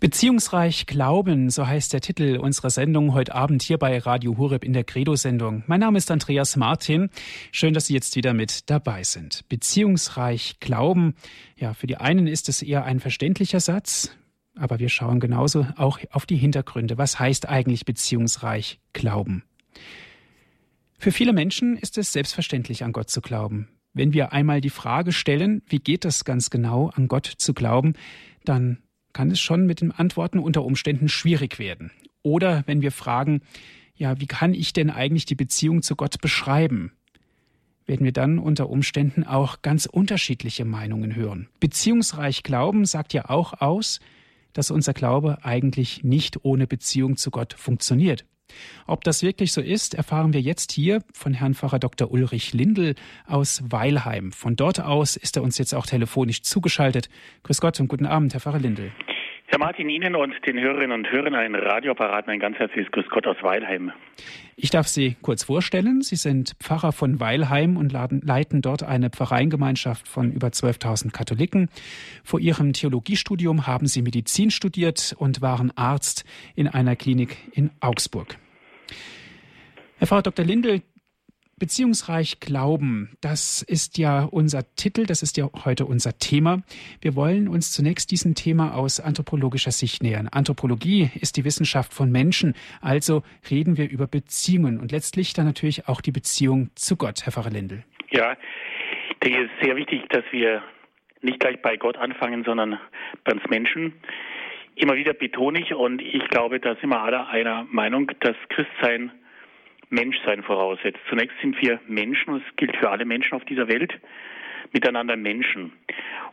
Beziehungsreich Glauben, so heißt der Titel unserer Sendung heute Abend hier bei Radio Hureb in der Credo-Sendung. Mein Name ist Andreas Martin. Schön, dass Sie jetzt wieder mit dabei sind. Beziehungsreich Glauben, ja, für die einen ist es eher ein verständlicher Satz, aber wir schauen genauso auch auf die Hintergründe. Was heißt eigentlich beziehungsreich Glauben? Für viele Menschen ist es selbstverständlich, an Gott zu glauben. Wenn wir einmal die Frage stellen, wie geht es ganz genau, an Gott zu glauben, dann kann es schon mit den Antworten unter Umständen schwierig werden. Oder wenn wir fragen, ja, wie kann ich denn eigentlich die Beziehung zu Gott beschreiben? werden wir dann unter Umständen auch ganz unterschiedliche Meinungen hören. Beziehungsreich Glauben sagt ja auch aus, dass unser Glaube eigentlich nicht ohne Beziehung zu Gott funktioniert. Ob das wirklich so ist, erfahren wir jetzt hier von Herrn Pfarrer Dr. Ulrich Lindl aus Weilheim. Von dort aus ist er uns jetzt auch telefonisch zugeschaltet. Grüß Gott und guten Abend, Herr Pfarrer Lindl. Herr Martin, Ihnen und den Hörerinnen und Hörern einen Radioapparat ein ganz herzliches Grüß Gott aus Weilheim. Ich darf Sie kurz vorstellen. Sie sind Pfarrer von Weilheim und leiten dort eine Pfarreiengemeinschaft von über 12.000 Katholiken. Vor Ihrem Theologiestudium haben Sie Medizin studiert und waren Arzt in einer Klinik in Augsburg. Herr Pfarrer Dr. Lindel, Beziehungsreich Glauben, das ist ja unser Titel, das ist ja heute unser Thema. Wir wollen uns zunächst diesem Thema aus anthropologischer Sicht nähern. Anthropologie ist die Wissenschaft von Menschen, also reden wir über Beziehungen und letztlich dann natürlich auch die Beziehung zu Gott, Herr Pfarrer Lindel. Ja, ich denke, es ist sehr wichtig, dass wir nicht gleich bei Gott anfangen, sondern bei uns Menschen. Immer wieder betone ich und ich glaube, da sind wir alle einer Meinung, dass Christsein Menschsein voraussetzt. Zunächst sind wir Menschen, und es gilt für alle Menschen auf dieser Welt, miteinander Menschen.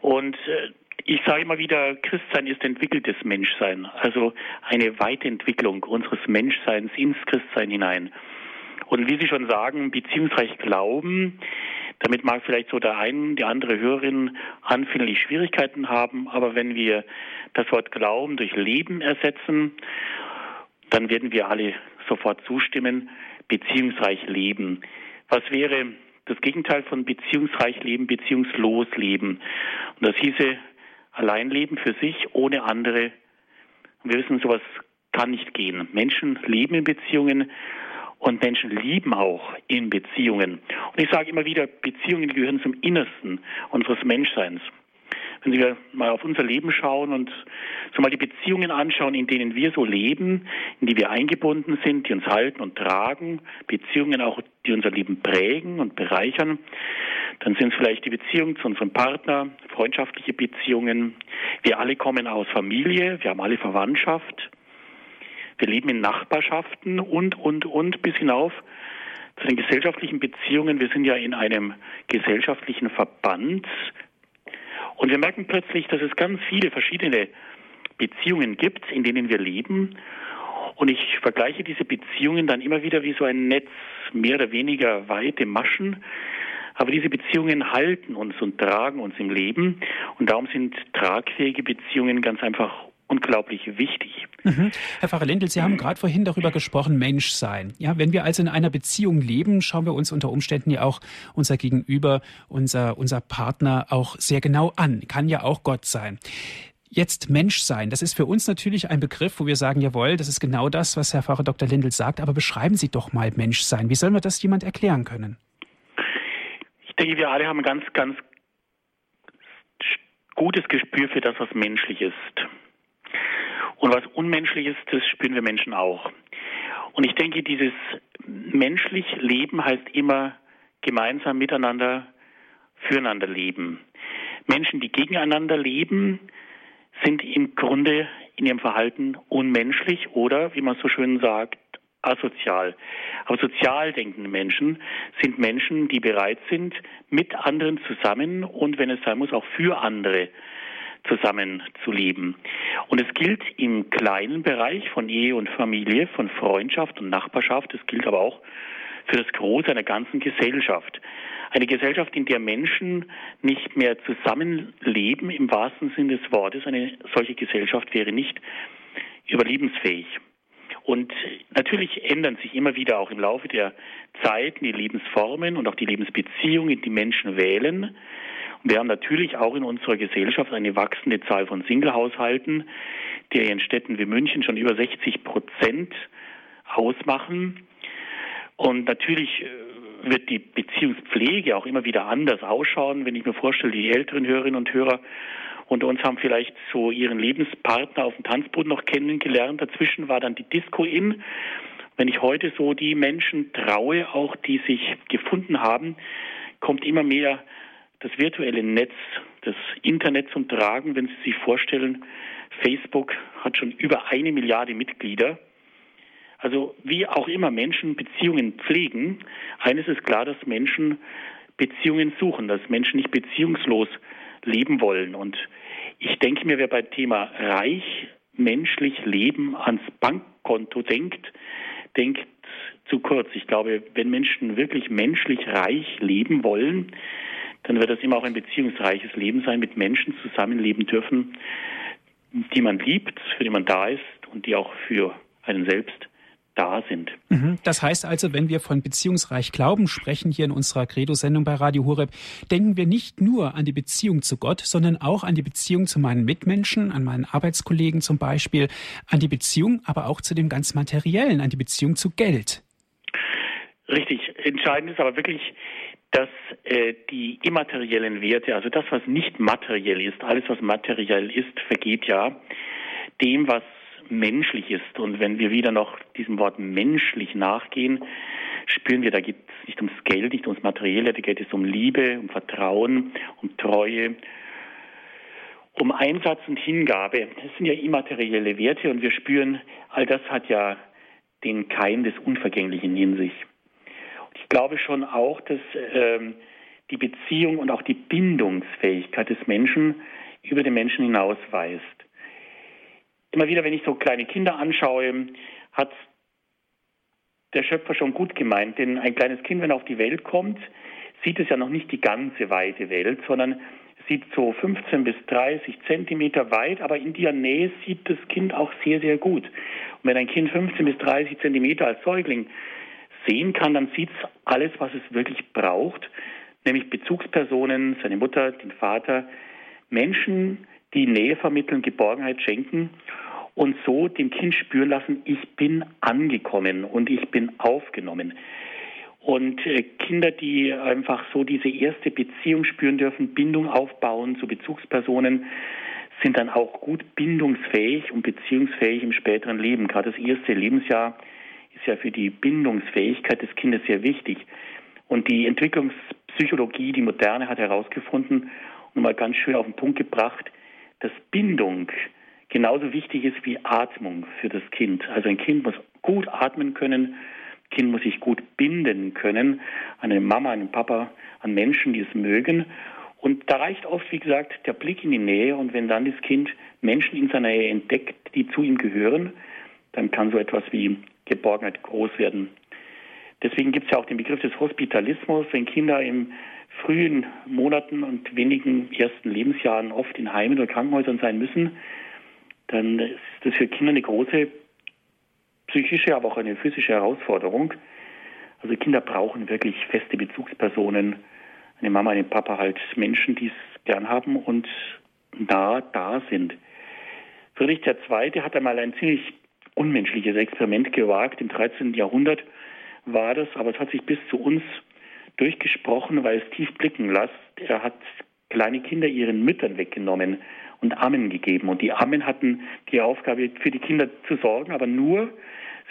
Und äh, ich sage immer wieder, Christsein ist entwickeltes Menschsein, also eine Weiterentwicklung unseres Menschseins ins Christsein hinein. Und wie Sie schon sagen, beziehungsreich Glauben, damit mag vielleicht so der eine, die andere Hörerin anfänglich Schwierigkeiten haben, aber wenn wir das Wort Glauben durch Leben ersetzen, dann werden wir alle sofort zustimmen, beziehungsreich leben. Was wäre das Gegenteil von beziehungsreich leben, beziehungslos leben? Und das hieße allein leben für sich, ohne andere. Und wir wissen, sowas kann nicht gehen. Menschen leben in Beziehungen und Menschen lieben auch in Beziehungen. Und ich sage immer wieder, Beziehungen gehören zum Innersten unseres Menschseins wenn Sie mal auf unser Leben schauen und so mal die Beziehungen anschauen, in denen wir so leben, in die wir eingebunden sind, die uns halten und tragen, Beziehungen auch, die unser Leben prägen und bereichern, dann sind es vielleicht die Beziehungen zu unserem Partner, freundschaftliche Beziehungen. Wir alle kommen aus Familie, wir haben alle Verwandtschaft, wir leben in Nachbarschaften und, und, und bis hinauf zu den gesellschaftlichen Beziehungen. Wir sind ja in einem gesellschaftlichen Verband und wir merken plötzlich, dass es ganz viele verschiedene Beziehungen gibt, in denen wir leben. Und ich vergleiche diese Beziehungen dann immer wieder wie so ein Netz, mehr oder weniger weite Maschen. Aber diese Beziehungen halten uns und tragen uns im Leben. Und darum sind tragfähige Beziehungen ganz einfach unglaublich wichtig. Mhm. Herr Pfarrer Lendl, Sie haben gerade vorhin darüber gesprochen, Menschsein. Ja, wenn wir also in einer Beziehung leben, schauen wir uns unter Umständen ja auch unser Gegenüber, unser, unser Partner auch sehr genau an. Kann ja auch Gott sein. Jetzt Menschsein, das ist für uns natürlich ein Begriff, wo wir sagen, jawohl, das ist genau das, was Herr Pfarrer Dr. Lindl sagt, aber beschreiben Sie doch mal Menschsein. Wie sollen wir das jemand erklären können? Ich denke, wir alle haben ein ganz, ganz gutes Gespür für das, was menschlich ist. Und was unmenschlich ist, das spüren wir Menschen auch. Und ich denke, dieses menschlich Leben heißt immer gemeinsam miteinander, füreinander leben. Menschen, die gegeneinander leben, sind im Grunde in ihrem Verhalten unmenschlich oder, wie man so schön sagt, asozial. Aber sozial denkende Menschen sind Menschen, die bereit sind, mit anderen zusammen und wenn es sein muss, auch für andere zusammenzuleben. Und es gilt im kleinen Bereich von Ehe und Familie, von Freundschaft und Nachbarschaft, es gilt aber auch für das Große einer ganzen Gesellschaft. Eine Gesellschaft, in der Menschen nicht mehr zusammenleben im wahrsten Sinne des Wortes. Eine solche Gesellschaft wäre nicht überlebensfähig. Und natürlich ändern sich immer wieder auch im Laufe der Zeit die Lebensformen und auch die Lebensbeziehungen, die Menschen wählen. Wir haben natürlich auch in unserer Gesellschaft eine wachsende Zahl von Singlehaushalten, die in Städten wie München schon über 60 Prozent ausmachen. Und natürlich äh, wird die Beziehungspflege auch immer wieder anders ausschauen, wenn ich mir vorstelle, die älteren Hörerinnen und Hörer unter uns haben vielleicht so ihren Lebenspartner auf dem Tanzboden noch kennengelernt. Dazwischen war dann die Disco in. Wenn ich heute so die Menschen traue, auch die sich gefunden haben, kommt immer mehr das virtuelle Netz, das Internet zum Tragen. Wenn Sie sich vorstellen, Facebook hat schon über eine Milliarde Mitglieder. Also wie auch immer Menschen Beziehungen pflegen, eines ist klar, dass Menschen Beziehungen suchen, dass Menschen nicht beziehungslos leben wollen. Und ich denke mir, wer beim Thema reich menschlich Leben ans Bankkonto denkt, denkt zu kurz. Ich glaube, wenn Menschen wirklich menschlich reich leben wollen, dann wird das immer auch ein beziehungsreiches Leben sein, mit Menschen zusammenleben dürfen, die man liebt, für die man da ist und die auch für einen selbst da sind. Mhm. Das heißt also, wenn wir von beziehungsreich Glauben sprechen hier in unserer Credo-Sendung bei Radio Horeb, denken wir nicht nur an die Beziehung zu Gott, sondern auch an die Beziehung zu meinen Mitmenschen, an meinen Arbeitskollegen zum Beispiel, an die Beziehung, aber auch zu dem ganz Materiellen, an die Beziehung zu Geld. Richtig. Entscheidend ist aber wirklich, dass äh, die immateriellen Werte, also das, was nicht materiell ist, alles, was materiell ist, vergeht ja dem, was menschlich ist. Und wenn wir wieder noch diesem Wort menschlich nachgehen, spüren wir, da geht es nicht ums Geld, nicht ums Materielle, da geht es um Liebe, um Vertrauen, um Treue, um Einsatz und Hingabe. Das sind ja immaterielle Werte und wir spüren, all das hat ja den Keim des Unvergänglichen in sich. Ich glaube schon auch, dass ähm, die Beziehung und auch die Bindungsfähigkeit des Menschen über den Menschen hinausweist. Immer wieder, wenn ich so kleine Kinder anschaue, hat der Schöpfer schon gut gemeint, denn ein kleines Kind, wenn er auf die Welt kommt, sieht es ja noch nicht die ganze weite Welt, sondern sieht so 15 bis 30 Zentimeter weit, aber in der Nähe sieht das Kind auch sehr, sehr gut. Und wenn ein Kind 15 bis 30 Zentimeter als Säugling sehen kann, dann sieht es alles, was es wirklich braucht, nämlich Bezugspersonen, seine Mutter, den Vater, Menschen, die Nähe vermitteln, Geborgenheit schenken und so dem Kind spüren lassen, ich bin angekommen und ich bin aufgenommen. Und äh, Kinder, die einfach so diese erste Beziehung spüren dürfen, Bindung aufbauen zu Bezugspersonen, sind dann auch gut bindungsfähig und beziehungsfähig im späteren Leben. Gerade das erste Lebensjahr ist ja für die Bindungsfähigkeit des Kindes sehr wichtig. Und die Entwicklungspsychologie, die Moderne, hat herausgefunden und mal ganz schön auf den Punkt gebracht, dass Bindung genauso wichtig ist wie Atmung für das Kind. Also ein Kind muss gut atmen können, ein Kind muss sich gut binden können an eine Mama, an einen Papa, an Menschen, die es mögen. Und da reicht oft, wie gesagt, der Blick in die Nähe. Und wenn dann das Kind Menschen in seiner Nähe entdeckt, die zu ihm gehören, dann kann so etwas wie Geborgenheit groß werden. Deswegen gibt es ja auch den Begriff des Hospitalismus, wenn Kinder im frühen Monaten und wenigen ersten Lebensjahren oft in Heimen oder Krankenhäusern sein müssen, dann ist das für Kinder eine große psychische, aber auch eine physische Herausforderung. Also Kinder brauchen wirklich feste Bezugspersonen, eine Mama, einen Papa, halt Menschen, die es gern haben und da da sind. Friedrich II. hat einmal ein ziemlich unmenschliches Experiment gewagt. Im 13. Jahrhundert war das, aber es hat sich bis zu uns durchgesprochen, weil es tief blicken lässt. Er hat kleine Kinder ihren Müttern weggenommen und Ammen gegeben. Und die Ammen hatten die Aufgabe, für die Kinder zu sorgen, aber nur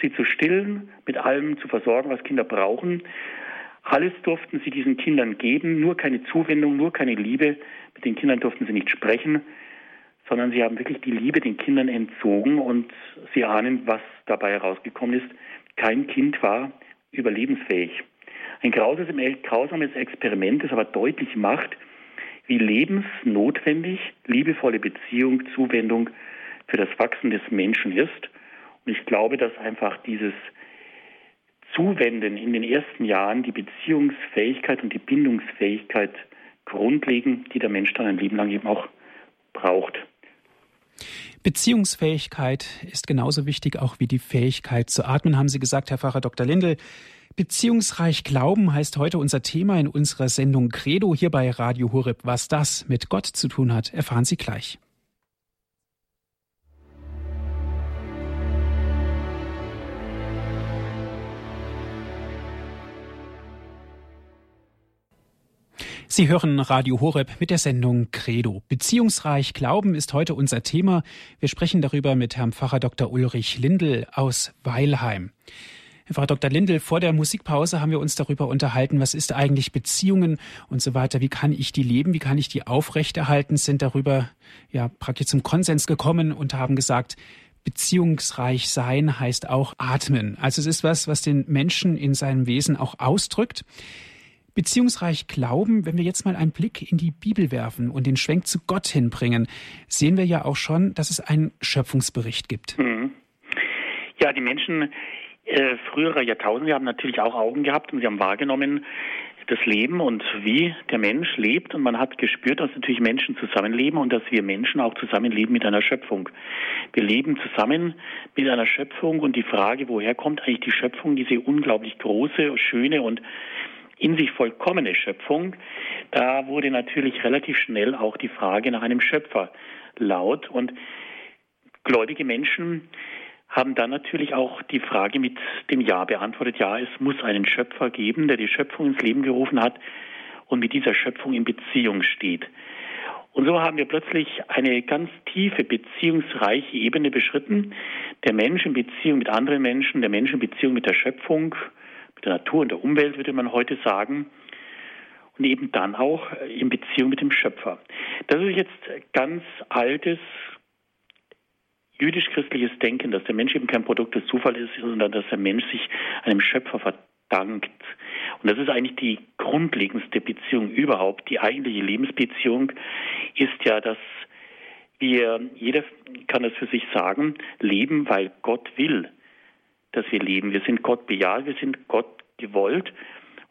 sie zu stillen, mit allem zu versorgen, was Kinder brauchen. Alles durften sie diesen Kindern geben, nur keine Zuwendung, nur keine Liebe. Mit den Kindern durften sie nicht sprechen, sondern sie haben wirklich die Liebe den Kindern entzogen und sie ahnen, was dabei herausgekommen ist. Kein Kind war überlebensfähig. Ein grausames Experiment, das aber deutlich macht, wie lebensnotwendig liebevolle Beziehung, Zuwendung für das Wachsen des Menschen ist. Und ich glaube, dass einfach dieses Zuwenden in den ersten Jahren die Beziehungsfähigkeit und die Bindungsfähigkeit grundlegen, die der Mensch dann ein Leben lang eben auch braucht. Beziehungsfähigkeit ist genauso wichtig auch wie die Fähigkeit zu atmen, haben Sie gesagt, Herr Pfarrer Dr. Lindel. Beziehungsreich Glauben heißt heute unser Thema in unserer Sendung Credo hier bei Radio Horeb. Was das mit Gott zu tun hat, erfahren Sie gleich. Sie hören Radio Horeb mit der Sendung Credo. Beziehungsreich Glauben ist heute unser Thema. Wir sprechen darüber mit Herrn Pfarrer Dr. Ulrich Lindel aus Weilheim. Herr Pfarrer Dr. Lindel, vor der Musikpause haben wir uns darüber unterhalten, was ist eigentlich Beziehungen und so weiter. Wie kann ich die leben? Wie kann ich die aufrechterhalten? Sind darüber ja praktisch zum Konsens gekommen und haben gesagt, beziehungsreich sein heißt auch atmen. Also es ist was, was den Menschen in seinem Wesen auch ausdrückt. Beziehungsreich glauben, wenn wir jetzt mal einen Blick in die Bibel werfen und den Schwenk zu Gott hinbringen, sehen wir ja auch schon, dass es einen Schöpfungsbericht gibt. Mhm. Ja, die Menschen äh, früherer Jahrtausende haben natürlich auch Augen gehabt und sie haben wahrgenommen das Leben und wie der Mensch lebt und man hat gespürt, dass natürlich Menschen zusammenleben und dass wir Menschen auch zusammenleben mit einer Schöpfung. Wir leben zusammen mit einer Schöpfung und die Frage, woher kommt eigentlich die Schöpfung, diese unglaublich große, schöne und in sich vollkommene Schöpfung, da wurde natürlich relativ schnell auch die Frage nach einem Schöpfer laut und gläubige Menschen haben dann natürlich auch die Frage mit dem Ja beantwortet, ja, es muss einen Schöpfer geben, der die Schöpfung ins Leben gerufen hat und mit dieser Schöpfung in Beziehung steht. Und so haben wir plötzlich eine ganz tiefe beziehungsreiche Ebene beschritten. Der Mensch in Beziehung mit anderen Menschen, der Mensch in Beziehung mit der Schöpfung, mit der Natur und der Umwelt, würde man heute sagen. Und eben dann auch in Beziehung mit dem Schöpfer. Das ist jetzt ganz altes, jüdisch-christliches Denken, dass der Mensch eben kein Produkt des Zufalls ist, sondern dass der Mensch sich einem Schöpfer verdankt. Und das ist eigentlich die grundlegendste Beziehung überhaupt. Die eigentliche Lebensbeziehung ist ja, dass wir, jeder kann das für sich sagen, leben, weil Gott will dass wir leben. Wir sind Gott bejaht, wir sind Gott gewollt.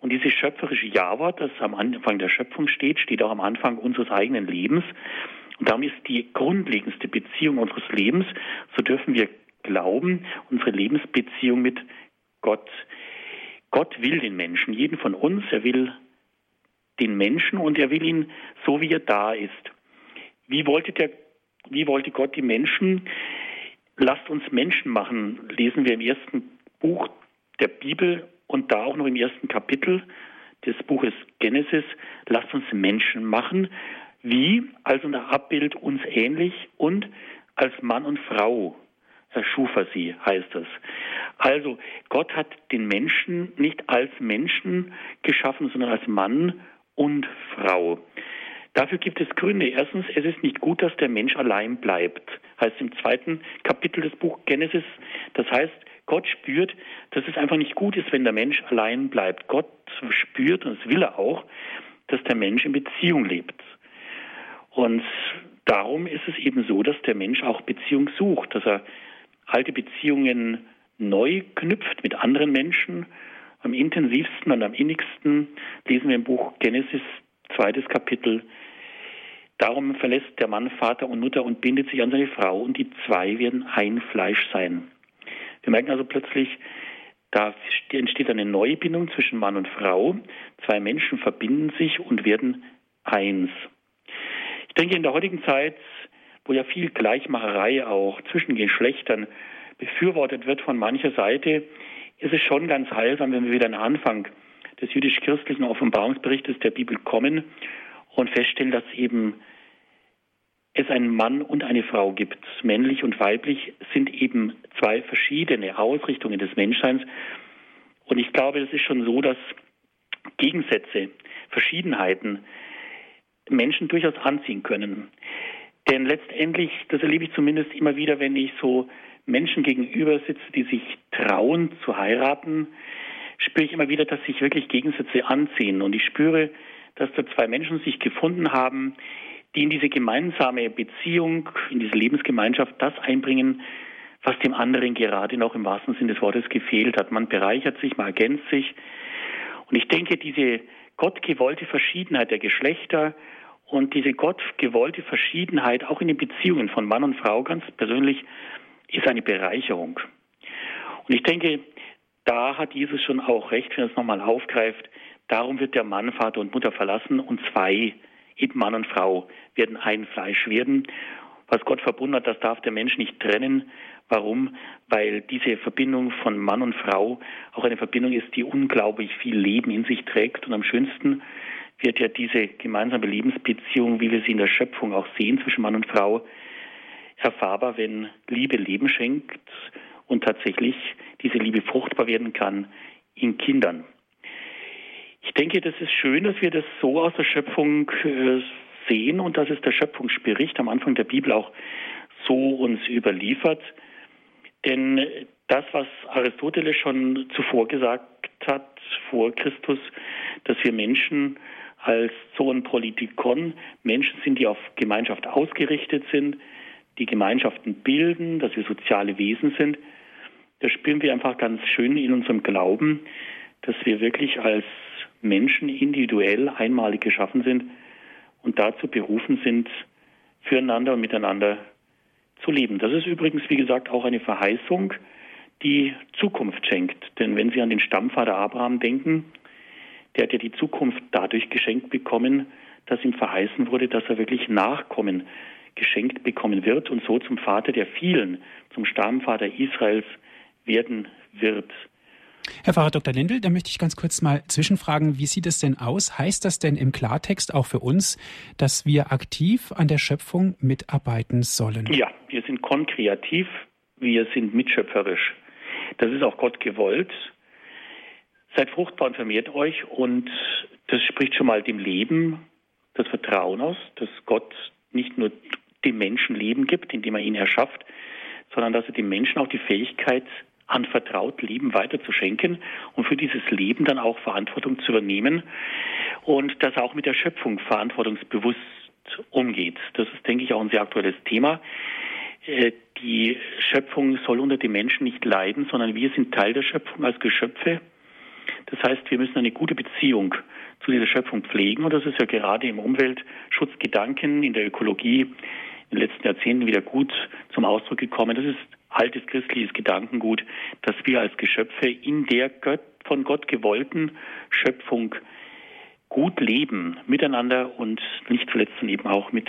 Und dieses schöpferische Ja-Wort, das am Anfang der Schöpfung steht, steht auch am Anfang unseres eigenen Lebens. Und darum ist die grundlegendste Beziehung unseres Lebens, so dürfen wir glauben, unsere Lebensbeziehung mit Gott. Gott will den Menschen, jeden von uns, er will den Menschen und er will ihn so, wie er da ist. Wie wollte, der, wie wollte Gott die Menschen? Lasst uns Menschen machen, lesen wir im ersten Buch der Bibel und da auch noch im ersten Kapitel des Buches Genesis. Lasst uns Menschen machen, wie, also nach Abbild uns ähnlich und als Mann und Frau erschuf er sie, heißt es. Also Gott hat den Menschen nicht als Menschen geschaffen, sondern als Mann und Frau. Dafür gibt es Gründe. Erstens, es ist nicht gut, dass der Mensch allein bleibt. Heißt im zweiten Kapitel des Buch Genesis. Das heißt, Gott spürt, dass es einfach nicht gut ist, wenn der Mensch allein bleibt. Gott spürt, und das will er auch, dass der Mensch in Beziehung lebt. Und darum ist es eben so, dass der Mensch auch Beziehung sucht, dass er alte Beziehungen neu knüpft mit anderen Menschen. Am intensivsten und am innigsten lesen wir im Buch Genesis, zweites Kapitel, Darum verlässt der Mann Vater und Mutter und bindet sich an seine Frau und die zwei werden ein Fleisch sein. Wir merken also plötzlich, da entsteht eine neue Bindung zwischen Mann und Frau. Zwei Menschen verbinden sich und werden eins. Ich denke, in der heutigen Zeit, wo ja viel Gleichmacherei auch zwischen Geschlechtern befürwortet wird von mancher Seite, ist es schon ganz heilsam, wenn wir wieder an den Anfang des jüdisch-christlichen Offenbarungsberichtes der Bibel kommen und feststellen, dass eben es einen Mann und eine Frau gibt. Männlich und weiblich sind eben zwei verschiedene Ausrichtungen des Menschseins. Und ich glaube, es ist schon so, dass Gegensätze, Verschiedenheiten Menschen durchaus anziehen können. Denn letztendlich, das erlebe ich zumindest immer wieder, wenn ich so Menschen gegenüber sitze, die sich trauen zu heiraten, spüre ich immer wieder, dass sich wirklich Gegensätze anziehen. Und ich spüre, dass da zwei Menschen sich gefunden haben, die in diese gemeinsame Beziehung, in diese Lebensgemeinschaft das einbringen, was dem anderen gerade noch im wahrsten Sinne des Wortes gefehlt hat. Man bereichert sich, man ergänzt sich. Und ich denke, diese gottgewollte Verschiedenheit der Geschlechter und diese gottgewollte Verschiedenheit auch in den Beziehungen von Mann und Frau ganz persönlich ist eine Bereicherung. Und ich denke, da hat Jesus schon auch recht, wenn er es nochmal aufgreift. Darum wird der Mann Vater und Mutter verlassen und zwei, eben Mann und Frau, werden ein Fleisch werden. Was Gott verbunden hat, das darf der Mensch nicht trennen. Warum? Weil diese Verbindung von Mann und Frau auch eine Verbindung ist, die unglaublich viel Leben in sich trägt. Und am schönsten wird ja diese gemeinsame Lebensbeziehung, wie wir sie in der Schöpfung auch sehen, zwischen Mann und Frau, erfahrbar, wenn Liebe Leben schenkt und tatsächlich diese Liebe fruchtbar werden kann in Kindern. Ich denke, das ist schön, dass wir das so aus der Schöpfung äh, sehen und dass es der Schöpfungsbericht am Anfang der Bibel auch so uns überliefert. Denn das, was Aristoteles schon zuvor gesagt hat, vor Christus, dass wir Menschen als Zoon Politikon Menschen sind, die auf Gemeinschaft ausgerichtet sind, die Gemeinschaften bilden, dass wir soziale Wesen sind, das spüren wir einfach ganz schön in unserem Glauben, dass wir wirklich als Menschen individuell einmalig geschaffen sind und dazu berufen sind, füreinander und miteinander zu leben. Das ist übrigens, wie gesagt, auch eine Verheißung, die Zukunft schenkt. Denn wenn Sie an den Stammvater Abraham denken, der hat ja die Zukunft dadurch geschenkt bekommen, dass ihm verheißen wurde, dass er wirklich Nachkommen geschenkt bekommen wird und so zum Vater der vielen, zum Stammvater Israels werden wird. Herr Pfarrer Dr. Lindel, da möchte ich ganz kurz mal zwischenfragen, wie sieht es denn aus? Heißt das denn im Klartext auch für uns, dass wir aktiv an der Schöpfung mitarbeiten sollen? Ja, wir sind konkreativ, wir sind mitschöpferisch. Das ist auch Gott gewollt. Seid fruchtbar und vermehrt euch und das spricht schon mal dem Leben das Vertrauen aus, dass Gott nicht nur dem Menschen Leben gibt, indem er ihn erschafft, sondern dass er dem Menschen auch die Fähigkeit anvertraut, Leben weiterzuschenken und für dieses Leben dann auch Verantwortung zu übernehmen und dass er auch mit der Schöpfung verantwortungsbewusst umgeht. Das ist, denke ich, auch ein sehr aktuelles Thema. Äh, die Schöpfung soll unter den Menschen nicht leiden, sondern wir sind Teil der Schöpfung als Geschöpfe. Das heißt, wir müssen eine gute Beziehung zu dieser Schöpfung pflegen und das ist ja gerade im Umweltschutzgedanken, in der Ökologie in den letzten Jahrzehnten wieder gut zum Ausdruck gekommen. Das ist altes christliches Gedankengut, dass wir als Geschöpfe in der Gott, von Gott gewollten Schöpfung gut leben, miteinander und nicht zuletzt eben auch mit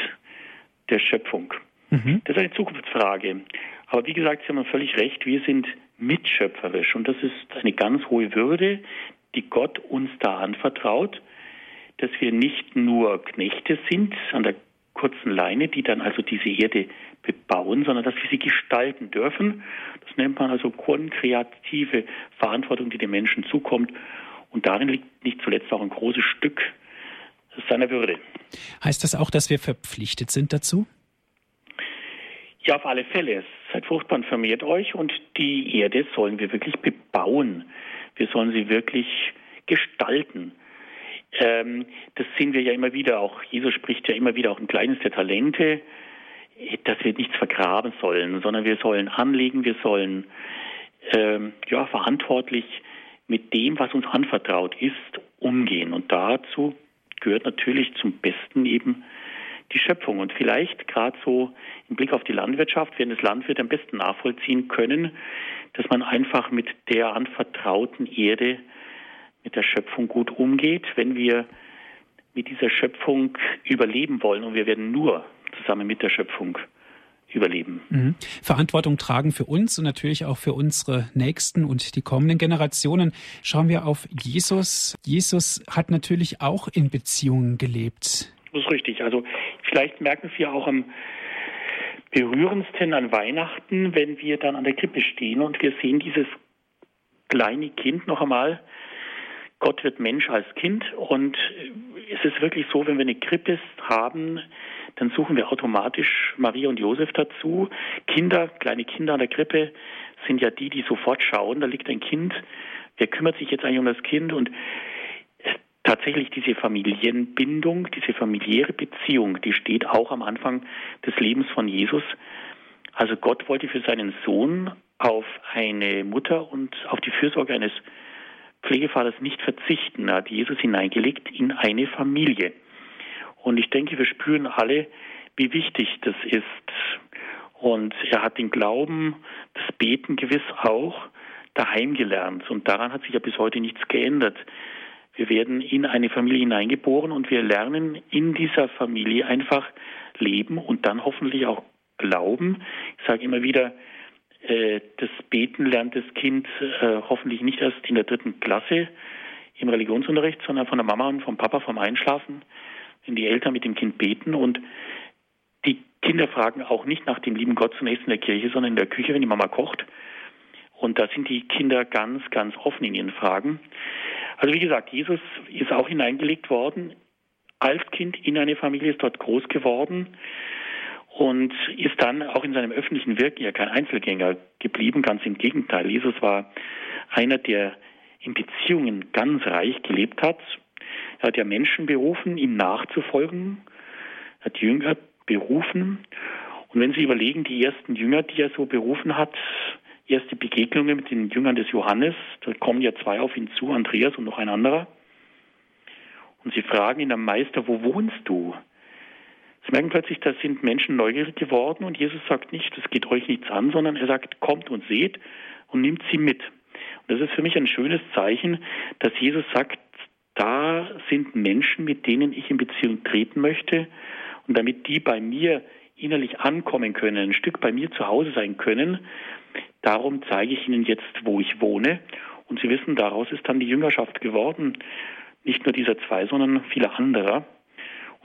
der Schöpfung. Mhm. Das ist eine Zukunftsfrage. Aber wie gesagt, Sie haben völlig recht, wir sind mitschöpferisch und das ist eine ganz hohe Würde, die Gott uns da anvertraut, dass wir nicht nur Knechte sind an der kurzen Leine, die dann also diese Erde bebauen, sondern dass wir sie gestalten dürfen. Das nennt man also kreative Verantwortung, die dem Menschen zukommt. Und darin liegt nicht zuletzt auch ein großes Stück seiner Würde. Heißt das auch, dass wir verpflichtet sind dazu? Ja, auf alle Fälle. Seid fruchtbar und vermehrt euch und die Erde sollen wir wirklich bebauen. Wir sollen sie wirklich gestalten. Ähm, das sehen wir ja immer wieder. Auch Jesus spricht ja immer wieder auch ein kleines der Talente, dass wir nichts vergraben sollen, sondern wir sollen anlegen, wir sollen ähm, ja verantwortlich mit dem, was uns anvertraut ist, umgehen. Und dazu gehört natürlich zum Besten eben die Schöpfung. Und vielleicht gerade so im Blick auf die Landwirtschaft werden das Landwirte am besten nachvollziehen können, dass man einfach mit der anvertrauten Erde mit der Schöpfung gut umgeht, wenn wir mit dieser Schöpfung überleben wollen. Und wir werden nur zusammen mit der Schöpfung überleben. Mhm. Verantwortung tragen für uns und natürlich auch für unsere Nächsten und die kommenden Generationen. Schauen wir auf Jesus. Jesus hat natürlich auch in Beziehungen gelebt. Das ist richtig. Also vielleicht merken wir auch am berührendsten an Weihnachten, wenn wir dann an der Krippe stehen und wir sehen dieses kleine Kind noch einmal Gott wird Mensch als Kind und es ist wirklich so, wenn wir eine Krippe haben, dann suchen wir automatisch Maria und Josef dazu. Kinder, kleine Kinder an der Krippe sind ja die, die sofort schauen, da liegt ein Kind, wer kümmert sich jetzt eigentlich um das Kind und tatsächlich diese Familienbindung, diese familiäre Beziehung, die steht auch am Anfang des Lebens von Jesus. Also Gott wollte für seinen Sohn auf eine Mutter und auf die Fürsorge eines Pflegevaters nicht verzichten. Er hat Jesus hineingelegt in eine Familie. Und ich denke, wir spüren alle, wie wichtig das ist. Und er hat den Glauben, das Beten gewiss auch daheim gelernt. Und daran hat sich ja bis heute nichts geändert. Wir werden in eine Familie hineingeboren und wir lernen in dieser Familie einfach leben und dann hoffentlich auch glauben. Ich sage immer wieder, das Beten lernt das Kind äh, hoffentlich nicht erst in der dritten Klasse im Religionsunterricht, sondern von der Mama und vom Papa vom Einschlafen, wenn die Eltern mit dem Kind beten und die Kinder fragen auch nicht nach dem lieben Gott zunächst in der Kirche, sondern in der Küche, wenn die Mama kocht. Und da sind die Kinder ganz, ganz offen in ihren Fragen. Also wie gesagt, Jesus ist auch hineingelegt worden als Kind in eine Familie, ist dort groß geworden und ist dann auch in seinem öffentlichen Wirken ja kein Einzelgänger geblieben, ganz im Gegenteil. Jesus war einer, der in Beziehungen ganz reich gelebt hat. Er hat ja Menschen berufen, ihm nachzufolgen, er hat Jünger berufen. Und wenn Sie überlegen, die ersten Jünger, die er so berufen hat, erste Begegnungen mit den Jüngern des Johannes, da kommen ja zwei auf ihn zu, Andreas und noch ein anderer. Und sie fragen ihn am Meister, wo wohnst du? Sie merken plötzlich, da sind Menschen neugierig geworden und Jesus sagt nicht, das geht euch nichts an, sondern er sagt, kommt und seht und nimmt sie mit. Und das ist für mich ein schönes Zeichen, dass Jesus sagt, da sind Menschen, mit denen ich in Beziehung treten möchte und damit die bei mir innerlich ankommen können, ein Stück bei mir zu Hause sein können, darum zeige ich ihnen jetzt, wo ich wohne. Und Sie wissen, daraus ist dann die Jüngerschaft geworden. Nicht nur dieser zwei, sondern viele anderer.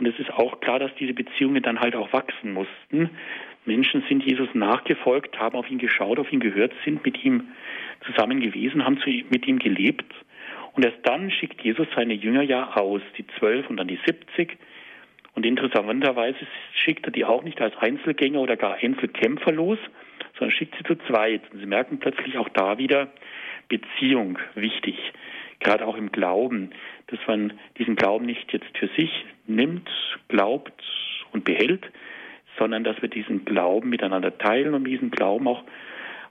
Und es ist auch klar, dass diese Beziehungen dann halt auch wachsen mussten. Menschen sind Jesus nachgefolgt, haben auf ihn geschaut, auf ihn gehört, sind mit ihm zusammen gewesen, haben mit ihm gelebt. Und erst dann schickt Jesus seine Jünger ja aus, die zwölf und dann die siebzig. Und interessanterweise schickt er die auch nicht als Einzelgänger oder gar Einzelkämpfer los, sondern schickt sie zu zweit. Und sie merken plötzlich auch da wieder Beziehung wichtig, gerade auch im Glauben, dass man diesen Glauben nicht jetzt für sich nimmt, glaubt und behält, sondern dass wir diesen Glauben miteinander teilen und diesen Glauben auch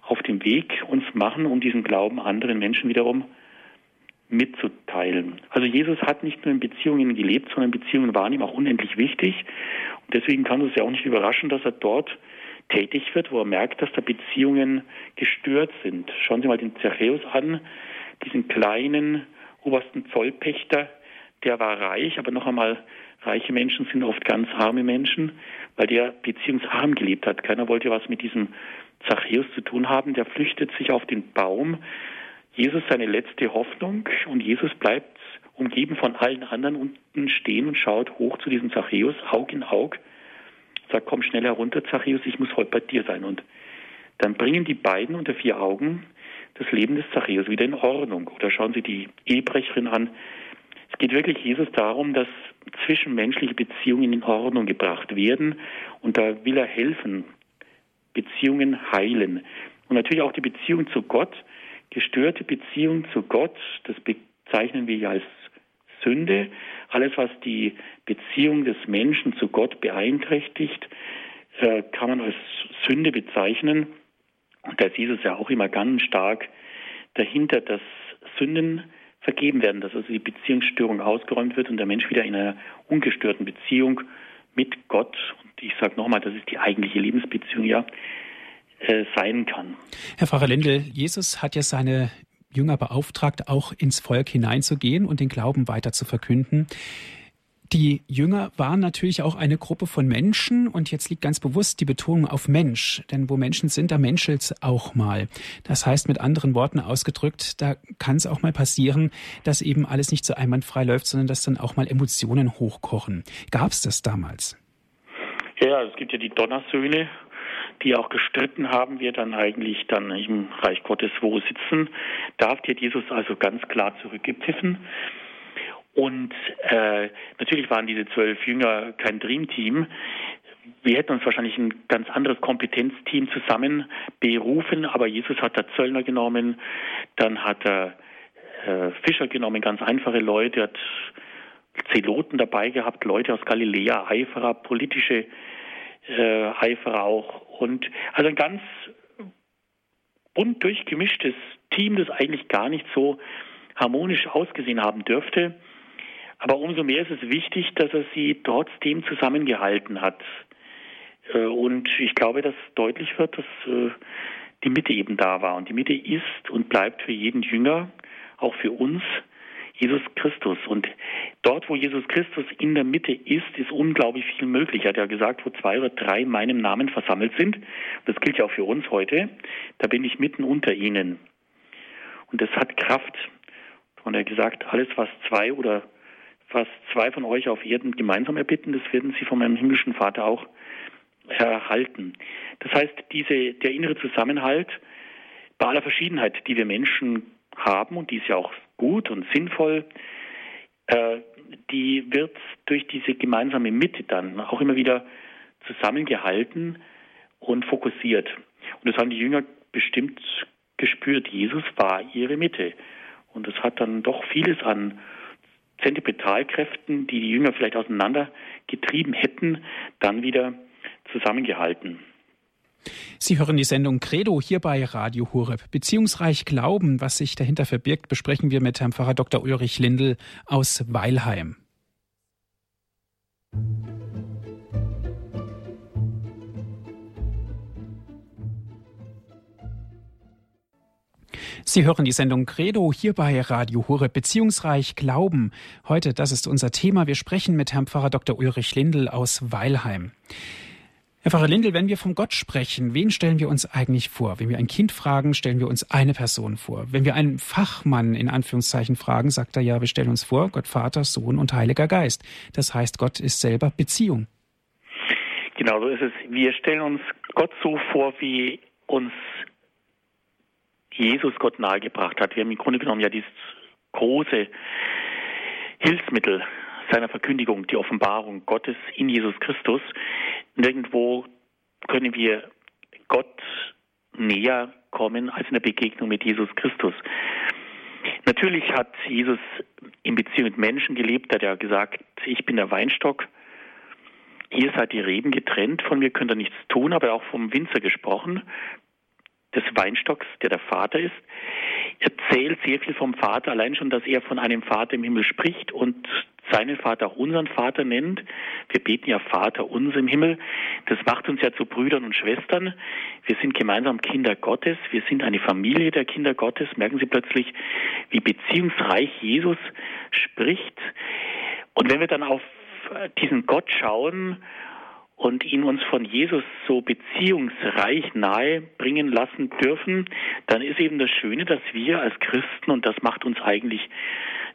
auf dem Weg uns machen, um diesen Glauben anderen Menschen wiederum mitzuteilen. Also Jesus hat nicht nur in Beziehungen gelebt, sondern Beziehungen waren ihm auch unendlich wichtig. Und deswegen kann es ja auch nicht überraschen, dass er dort tätig wird, wo er merkt, dass da Beziehungen gestört sind. Schauen Sie mal den Zachäus an, diesen kleinen obersten Zollpächter, der war reich, aber noch einmal, reiche Menschen sind oft ganz arme Menschen, weil der beziehungsarm gelebt hat. Keiner wollte was mit diesem Zachäus zu tun haben. Der flüchtet sich auf den Baum, Jesus seine letzte Hoffnung und Jesus bleibt umgeben von allen anderen unten stehen und schaut hoch zu diesem Zachäus, Aug in Aug, sagt, komm schnell herunter, Zachäus, ich muss heute bei dir sein. Und dann bringen die beiden unter vier Augen das Leben des Zachäus wieder in Ordnung. Oder schauen Sie die Ehebrecherin an. Es geht wirklich Jesus darum, dass zwischenmenschliche Beziehungen in Ordnung gebracht werden. Und da will er helfen, Beziehungen heilen. Und natürlich auch die Beziehung zu Gott gestörte Beziehung zu Gott, das bezeichnen wir ja als Sünde. Alles, was die Beziehung des Menschen zu Gott beeinträchtigt, äh, kann man als Sünde bezeichnen. Und da ist Jesus ja auch immer ganz stark dahinter, dass Sünden vergeben werden, dass also die Beziehungsstörung ausgeräumt wird und der Mensch wieder in einer ungestörten Beziehung mit Gott, und ich sage nochmal, das ist die eigentliche Lebensbeziehung, ja, äh, sein kann. Herr Pfarrer Lendl, Jesus hat ja seine Jünger beauftragt, auch ins Volk hineinzugehen und den Glauben weiter zu verkünden. Die Jünger waren natürlich auch eine Gruppe von Menschen und jetzt liegt ganz bewusst die Betonung auf Mensch, denn wo Menschen sind, da menschelt es auch mal. Das heißt mit anderen Worten ausgedrückt, da kann es auch mal passieren, dass eben alles nicht so einwandfrei läuft, sondern dass dann auch mal Emotionen hochkochen. Gab es das damals? Ja, es gibt ja die Donnersöhne die auch gestritten haben, wer dann eigentlich dann im Reich Gottes wo sitzen darf. Hat Jesus also ganz klar zurückgepfiffen. Und äh, natürlich waren diese zwölf Jünger kein Dreamteam. Wir hätten uns wahrscheinlich ein ganz anderes Kompetenzteam zusammen berufen, aber Jesus hat da Zöllner genommen, dann hat er äh, Fischer genommen, ganz einfache Leute, hat Zeloten dabei gehabt, Leute aus Galiläa, Eiferer, politische äh, Eiferer auch. Und also ein ganz bunt durchgemischtes Team, das eigentlich gar nicht so harmonisch ausgesehen haben dürfte. Aber umso mehr ist es wichtig, dass er sie trotzdem zusammengehalten hat. Äh, und ich glaube, dass deutlich wird, dass äh, die Mitte eben da war. Und die Mitte ist und bleibt für jeden Jünger, auch für uns, Jesus Christus. Und dort, wo Jesus Christus in der Mitte ist, ist unglaublich viel möglich. Er hat ja gesagt, wo zwei oder drei in meinem Namen versammelt sind. Das gilt ja auch für uns heute. Da bin ich mitten unter ihnen. Und das hat Kraft. Und er hat gesagt, alles, was zwei oder was zwei von euch auf Erden gemeinsam erbitten, das werden sie von meinem himmlischen Vater auch erhalten. Das heißt, diese, der innere Zusammenhalt bei aller Verschiedenheit, die wir Menschen haben, und die ist ja auch gut und sinnvoll, äh, die wird durch diese gemeinsame Mitte dann auch immer wieder zusammengehalten und fokussiert. Und das haben die Jünger bestimmt gespürt. Jesus war ihre Mitte. Und es hat dann doch vieles an Zentripetalkräften, die die Jünger vielleicht auseinandergetrieben hätten, dann wieder zusammengehalten. Sie hören die Sendung Credo hier bei Radio Horeb. Beziehungsreich Glauben, was sich dahinter verbirgt, besprechen wir mit Herrn Pfarrer Dr. Ulrich Lindel aus Weilheim. Sie hören die Sendung Credo hier bei Radio Hure Beziehungsreich Glauben. Heute, das ist unser Thema. Wir sprechen mit Herrn Pfarrer Dr. Ulrich Lindel aus Weilheim. Herr Pfarrer Lindel, wenn wir von Gott sprechen, wen stellen wir uns eigentlich vor? Wenn wir ein Kind fragen, stellen wir uns eine Person vor. Wenn wir einen Fachmann in Anführungszeichen fragen, sagt er ja, wir stellen uns vor, Gott Vater, Sohn und Heiliger Geist. Das heißt, Gott ist selber Beziehung. Genau so ist es. Wir stellen uns Gott so vor, wie uns Jesus Gott nahegebracht hat. Wir haben im Grunde genommen ja dieses große Hilfsmittel seiner Verkündigung, die Offenbarung Gottes in Jesus Christus. Nirgendwo können wir Gott näher kommen als in der Begegnung mit Jesus Christus. Natürlich hat Jesus in Beziehung mit Menschen gelebt, hat er gesagt, ich bin der Weinstock, ihr seid die Reben getrennt, von mir könnt ihr nichts tun, aber auch vom Winzer gesprochen des Weinstocks, der der Vater ist, erzählt sehr viel vom Vater, allein schon, dass er von einem Vater im Himmel spricht und seinen Vater auch unseren Vater nennt. Wir beten ja Vater uns im Himmel. Das macht uns ja zu Brüdern und Schwestern. Wir sind gemeinsam Kinder Gottes. Wir sind eine Familie der Kinder Gottes. Merken Sie plötzlich, wie beziehungsreich Jesus spricht. Und wenn wir dann auf diesen Gott schauen und ihn uns von Jesus so beziehungsreich nahe bringen lassen dürfen, dann ist eben das Schöne, dass wir als Christen, und das macht uns eigentlich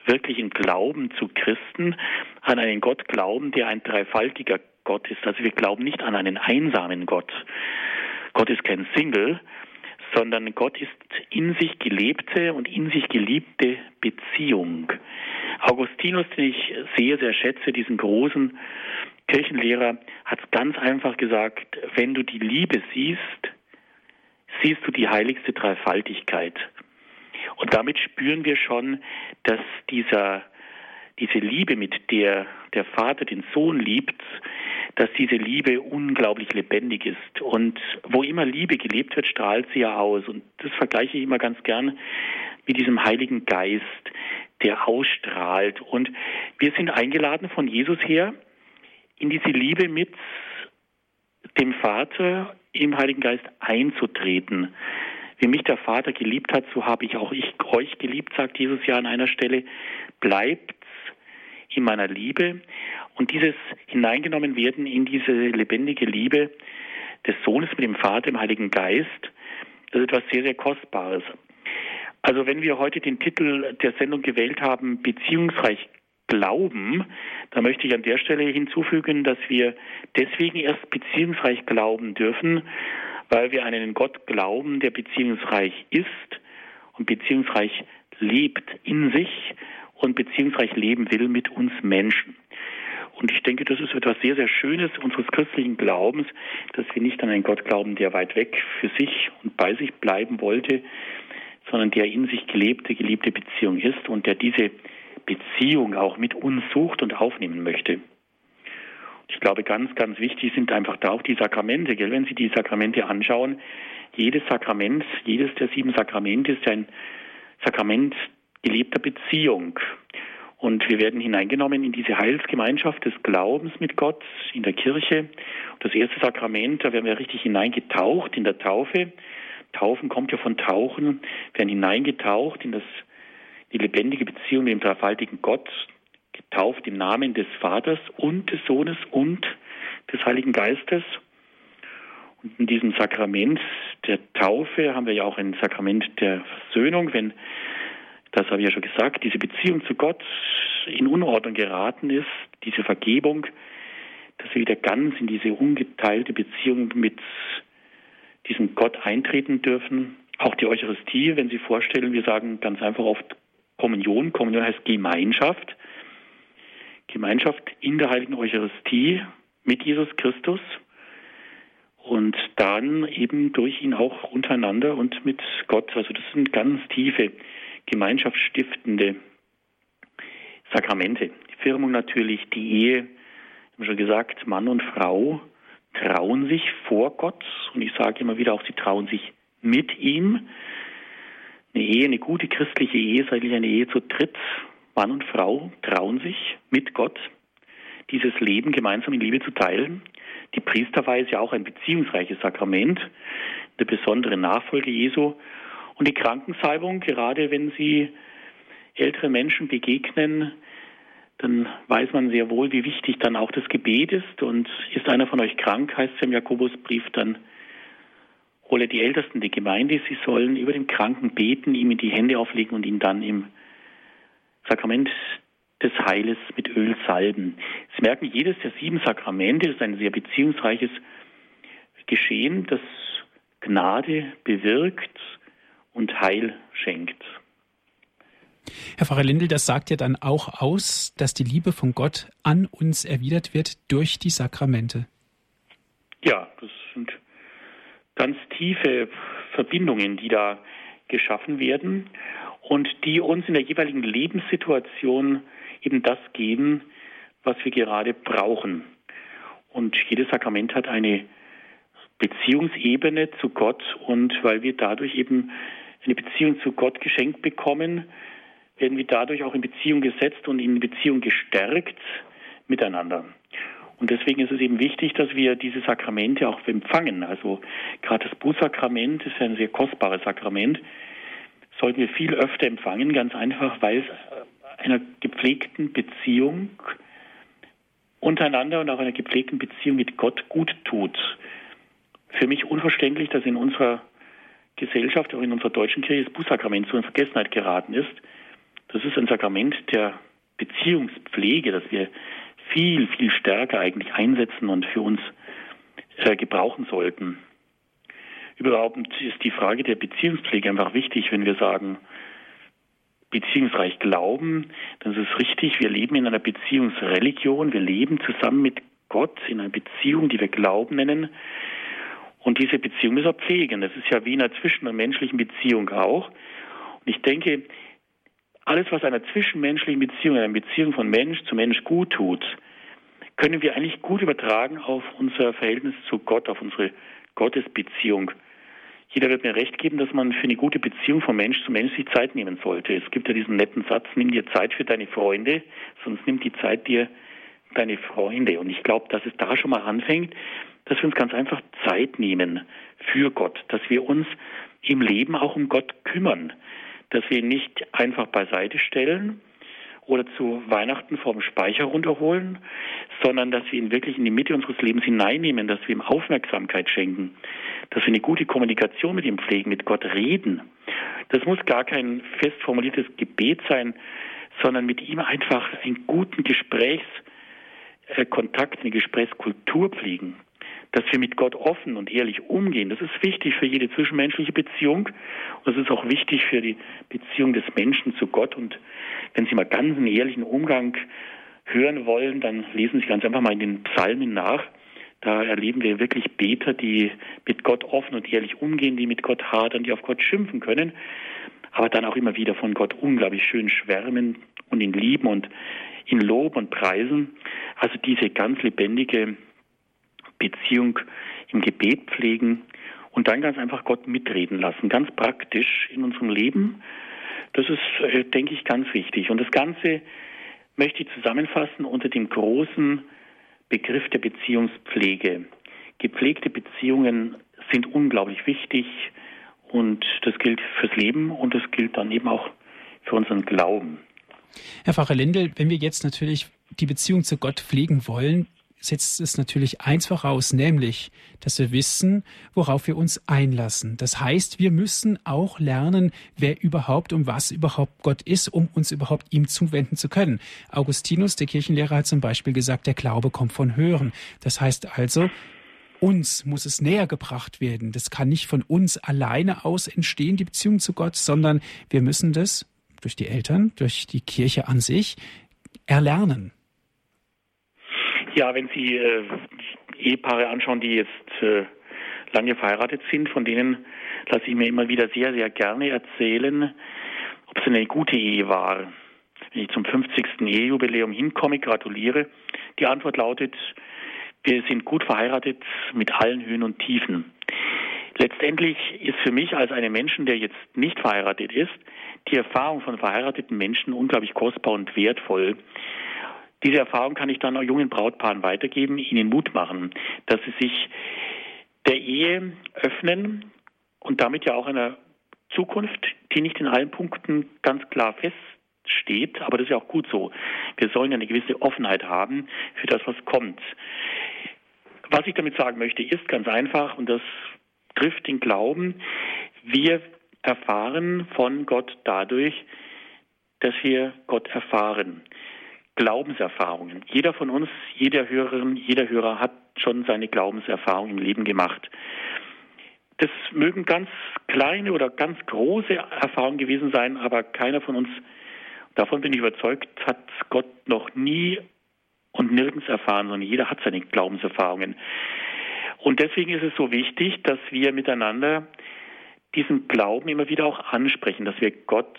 wirklich im Glauben zu Christen, an einen Gott glauben, der ein dreifaltiger Gott ist. Also wir glauben nicht an einen einsamen Gott. Gott ist kein Single, sondern Gott ist in sich gelebte und in sich geliebte Beziehung. Augustinus, den ich sehr, sehr schätze, diesen großen Kirchenlehrer hat ganz einfach gesagt, wenn du die Liebe siehst, siehst du die heiligste Dreifaltigkeit. Und damit spüren wir schon, dass dieser, diese Liebe, mit der der Vater den Sohn liebt, dass diese Liebe unglaublich lebendig ist. Und wo immer Liebe gelebt wird, strahlt sie ja aus. Und das vergleiche ich immer ganz gern mit diesem Heiligen Geist, der ausstrahlt. Und wir sind eingeladen von Jesus her, in diese Liebe mit dem Vater im Heiligen Geist einzutreten. Wie mich der Vater geliebt hat, so habe ich auch ich euch geliebt, sagt Jesus ja an einer Stelle. Bleibt in meiner Liebe und dieses hineingenommen werden in diese lebendige Liebe des Sohnes mit dem Vater im Heiligen Geist, das ist etwas sehr, sehr Kostbares. Also wenn wir heute den Titel der Sendung gewählt haben, beziehungsreich glauben, da möchte ich an der Stelle hinzufügen, dass wir deswegen erst beziehungsreich glauben dürfen, weil wir einen Gott glauben, der beziehungsreich ist und beziehungsreich lebt in sich und beziehungsreich leben will mit uns Menschen. Und ich denke, das ist etwas sehr, sehr Schönes unseres christlichen Glaubens, dass wir nicht an einen Gott glauben, der weit weg für sich und bei sich bleiben wollte, sondern der in sich gelebte, geliebte Beziehung ist und der diese Beziehung auch mit uns sucht und aufnehmen möchte. Ich glaube, ganz, ganz wichtig sind einfach da auch die Sakramente. Gell? Wenn Sie die Sakramente anschauen, jedes Sakrament, jedes der sieben Sakramente ist ein Sakrament gelebter Beziehung. Und wir werden hineingenommen in diese Heilsgemeinschaft des Glaubens mit Gott in der Kirche. Das erste Sakrament, da werden wir richtig hineingetaucht in der Taufe. Taufen kommt ja von Tauchen, werden hineingetaucht in das die lebendige Beziehung mit dem dreifaltigen Gott, getauft im Namen des Vaters und des Sohnes und des Heiligen Geistes. Und in diesem Sakrament der Taufe haben wir ja auch ein Sakrament der Versöhnung, wenn das habe ich ja schon gesagt, diese Beziehung zu Gott in Unordnung geraten ist, diese Vergebung, dass wir wieder ganz in diese ungeteilte Beziehung mit diesem Gott eintreten dürfen. Auch die Eucharistie, wenn Sie vorstellen, wir sagen ganz einfach oft Kommunion. Kommunion heißt Gemeinschaft. Gemeinschaft in der heiligen Eucharistie mit Jesus Christus und dann eben durch ihn auch untereinander und mit Gott. Also das sind ganz tiefe, gemeinschaftsstiftende Sakramente. Die Firmung natürlich, die Ehe, ich schon gesagt, Mann und Frau trauen sich vor Gott und ich sage immer wieder auch, sie trauen sich mit ihm. Eine Ehe, eine gute christliche Ehe ist eigentlich eine Ehe zu dritt. Mann und Frau trauen sich mit Gott dieses Leben gemeinsam in Liebe zu teilen. Die Priesterweihe ist ja auch ein beziehungsreiches Sakrament, eine besondere Nachfolge Jesu. Und die Krankensalbung, gerade wenn Sie ältere Menschen begegnen, dann weiß man sehr wohl, wie wichtig dann auch das Gebet ist. Und ist einer von euch krank, heißt es im Jakobusbrief, dann hole die Ältesten der Gemeinde, sie sollen über den Kranken beten, ihm in die Hände auflegen und ihn dann im Sakrament des Heiles mit Öl salben. Sie merken, jedes der sieben Sakramente ist ein sehr beziehungsreiches Geschehen, das Gnade bewirkt und Heil schenkt. Herr Pfarrer Lindel, das sagt ja dann auch aus, dass die Liebe von Gott an uns erwidert wird durch die Sakramente. Ja, das sind ganz tiefe Verbindungen, die da geschaffen werden und die uns in der jeweiligen Lebenssituation eben das geben, was wir gerade brauchen. Und jedes Sakrament hat eine Beziehungsebene zu Gott und weil wir dadurch eben eine Beziehung zu Gott geschenkt bekommen, werden wir dadurch auch in Beziehung gesetzt und in Beziehung gestärkt miteinander. Und deswegen ist es eben wichtig, dass wir diese Sakramente auch empfangen. Also gerade das Bußsakrament ist ein sehr kostbares Sakrament, sollten wir viel öfter empfangen, ganz einfach, weil es einer gepflegten Beziehung untereinander und auch einer gepflegten Beziehung mit Gott gut tut. Für mich unverständlich, dass in unserer Gesellschaft, auch in unserer deutschen Kirche, das Bußsakrament so in Vergessenheit geraten ist. Das ist ein Sakrament der Beziehungspflege, das wir viel, viel stärker eigentlich einsetzen und für uns äh, gebrauchen sollten. Überhaupt ist die Frage der Beziehungspflege einfach wichtig, wenn wir sagen, beziehungsreich glauben, dann ist es richtig, wir leben in einer Beziehungsreligion, wir leben zusammen mit Gott in einer Beziehung, die wir Glauben nennen. Und diese Beziehung müssen wir pflegen. Das ist ja wie in einer zwischen- und menschlichen Beziehung auch. Und ich denke, alles, was einer zwischenmenschlichen Beziehung, einer Beziehung von Mensch zu Mensch gut tut, können wir eigentlich gut übertragen auf unser Verhältnis zu Gott, auf unsere Gottesbeziehung. Jeder wird mir recht geben, dass man für eine gute Beziehung von Mensch zu Mensch sich Zeit nehmen sollte. Es gibt ja diesen netten Satz, nimm dir Zeit für deine Freunde, sonst nimmt die Zeit dir deine Freunde. Und ich glaube, dass es da schon mal anfängt, dass wir uns ganz einfach Zeit nehmen für Gott, dass wir uns im Leben auch um Gott kümmern, dass wir ihn nicht einfach beiseite stellen oder zu Weihnachten vom Speicher runterholen, sondern dass wir ihn wirklich in die Mitte unseres Lebens hineinnehmen, dass wir ihm Aufmerksamkeit schenken, dass wir eine gute Kommunikation mit ihm pflegen, mit Gott reden. Das muss gar kein fest formuliertes Gebet sein, sondern mit ihm einfach einen guten Gesprächskontakt, eine Gesprächskultur pflegen dass wir mit Gott offen und ehrlich umgehen. Das ist wichtig für jede zwischenmenschliche Beziehung und das ist auch wichtig für die Beziehung des Menschen zu Gott. Und wenn Sie mal ganz einen ehrlichen Umgang hören wollen, dann lesen Sie ganz einfach mal in den Psalmen nach. Da erleben wir wirklich Beter, die mit Gott offen und ehrlich umgehen, die mit Gott hadern, die auf Gott schimpfen können, aber dann auch immer wieder von Gott unglaublich schön schwärmen und ihn lieben und ihn loben und preisen. Also diese ganz lebendige Beziehung im Gebet pflegen und dann ganz einfach Gott mitreden lassen, ganz praktisch in unserem Leben. Das ist, äh, denke ich, ganz wichtig. Und das Ganze möchte ich zusammenfassen unter dem großen Begriff der Beziehungspflege. Gepflegte Beziehungen sind unglaublich wichtig und das gilt fürs Leben und das gilt dann eben auch für unseren Glauben. Herr Pfarrer Lindel, wenn wir jetzt natürlich die Beziehung zu Gott pflegen wollen, setzt es natürlich eins voraus, nämlich, dass wir wissen, worauf wir uns einlassen. Das heißt, wir müssen auch lernen, wer überhaupt und was überhaupt Gott ist, um uns überhaupt ihm zuwenden zu können. Augustinus, der Kirchenlehrer, hat zum Beispiel gesagt, der Glaube kommt von Hören. Das heißt also, uns muss es näher gebracht werden. Das kann nicht von uns alleine aus entstehen, die Beziehung zu Gott, sondern wir müssen das durch die Eltern, durch die Kirche an sich erlernen. Ja, wenn Sie äh, Ehepaare anschauen, die jetzt äh, lange verheiratet sind, von denen lasse ich mir immer wieder sehr, sehr gerne erzählen, ob es eine gute Ehe war. Wenn ich zum 50. Ehejubiläum hinkomme, gratuliere. Die Antwort lautet, wir sind gut verheiratet mit allen Höhen und Tiefen. Letztendlich ist für mich als einen Menschen, der jetzt nicht verheiratet ist, die Erfahrung von verheirateten Menschen unglaublich kostbar und wertvoll. Diese Erfahrung kann ich dann auch jungen Brautpaaren weitergeben, ihnen Mut machen, dass sie sich der Ehe öffnen und damit ja auch einer Zukunft, die nicht in allen Punkten ganz klar feststeht, aber das ist ja auch gut so. Wir sollen ja eine gewisse Offenheit haben für das, was kommt. Was ich damit sagen möchte, ist ganz einfach, und das trifft den Glauben, wir erfahren von Gott dadurch, dass wir Gott erfahren. Glaubenserfahrungen. Jeder von uns, jeder Hörerin, jeder Hörer hat schon seine Glaubenserfahrung im Leben gemacht. Das mögen ganz kleine oder ganz große Erfahrungen gewesen sein, aber keiner von uns, davon bin ich überzeugt, hat Gott noch nie und nirgends erfahren, sondern jeder hat seine Glaubenserfahrungen. Und deswegen ist es so wichtig, dass wir miteinander diesen Glauben immer wieder auch ansprechen, dass wir Gott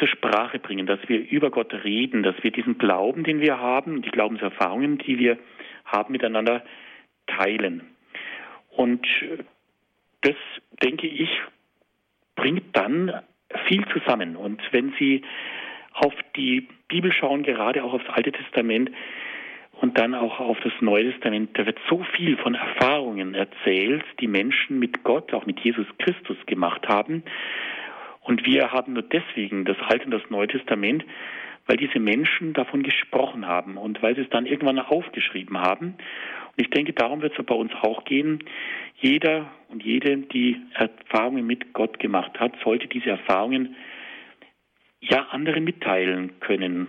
zur Sprache bringen, dass wir über Gott reden, dass wir diesen Glauben, den wir haben, die Glaubenserfahrungen, die wir haben, miteinander teilen. Und das, denke ich, bringt dann viel zusammen. Und wenn Sie auf die Bibel schauen, gerade auch aufs Alte Testament und dann auch auf das Neue Testament, da wird so viel von Erfahrungen erzählt, die Menschen mit Gott, auch mit Jesus Christus gemacht haben. Und wir haben nur deswegen das Alte und das Neue Testament, weil diese Menschen davon gesprochen haben und weil sie es dann irgendwann aufgeschrieben haben. Und ich denke, darum wird es bei uns auch gehen. Jeder und jede, die Erfahrungen mit Gott gemacht hat, sollte diese Erfahrungen ja anderen mitteilen können.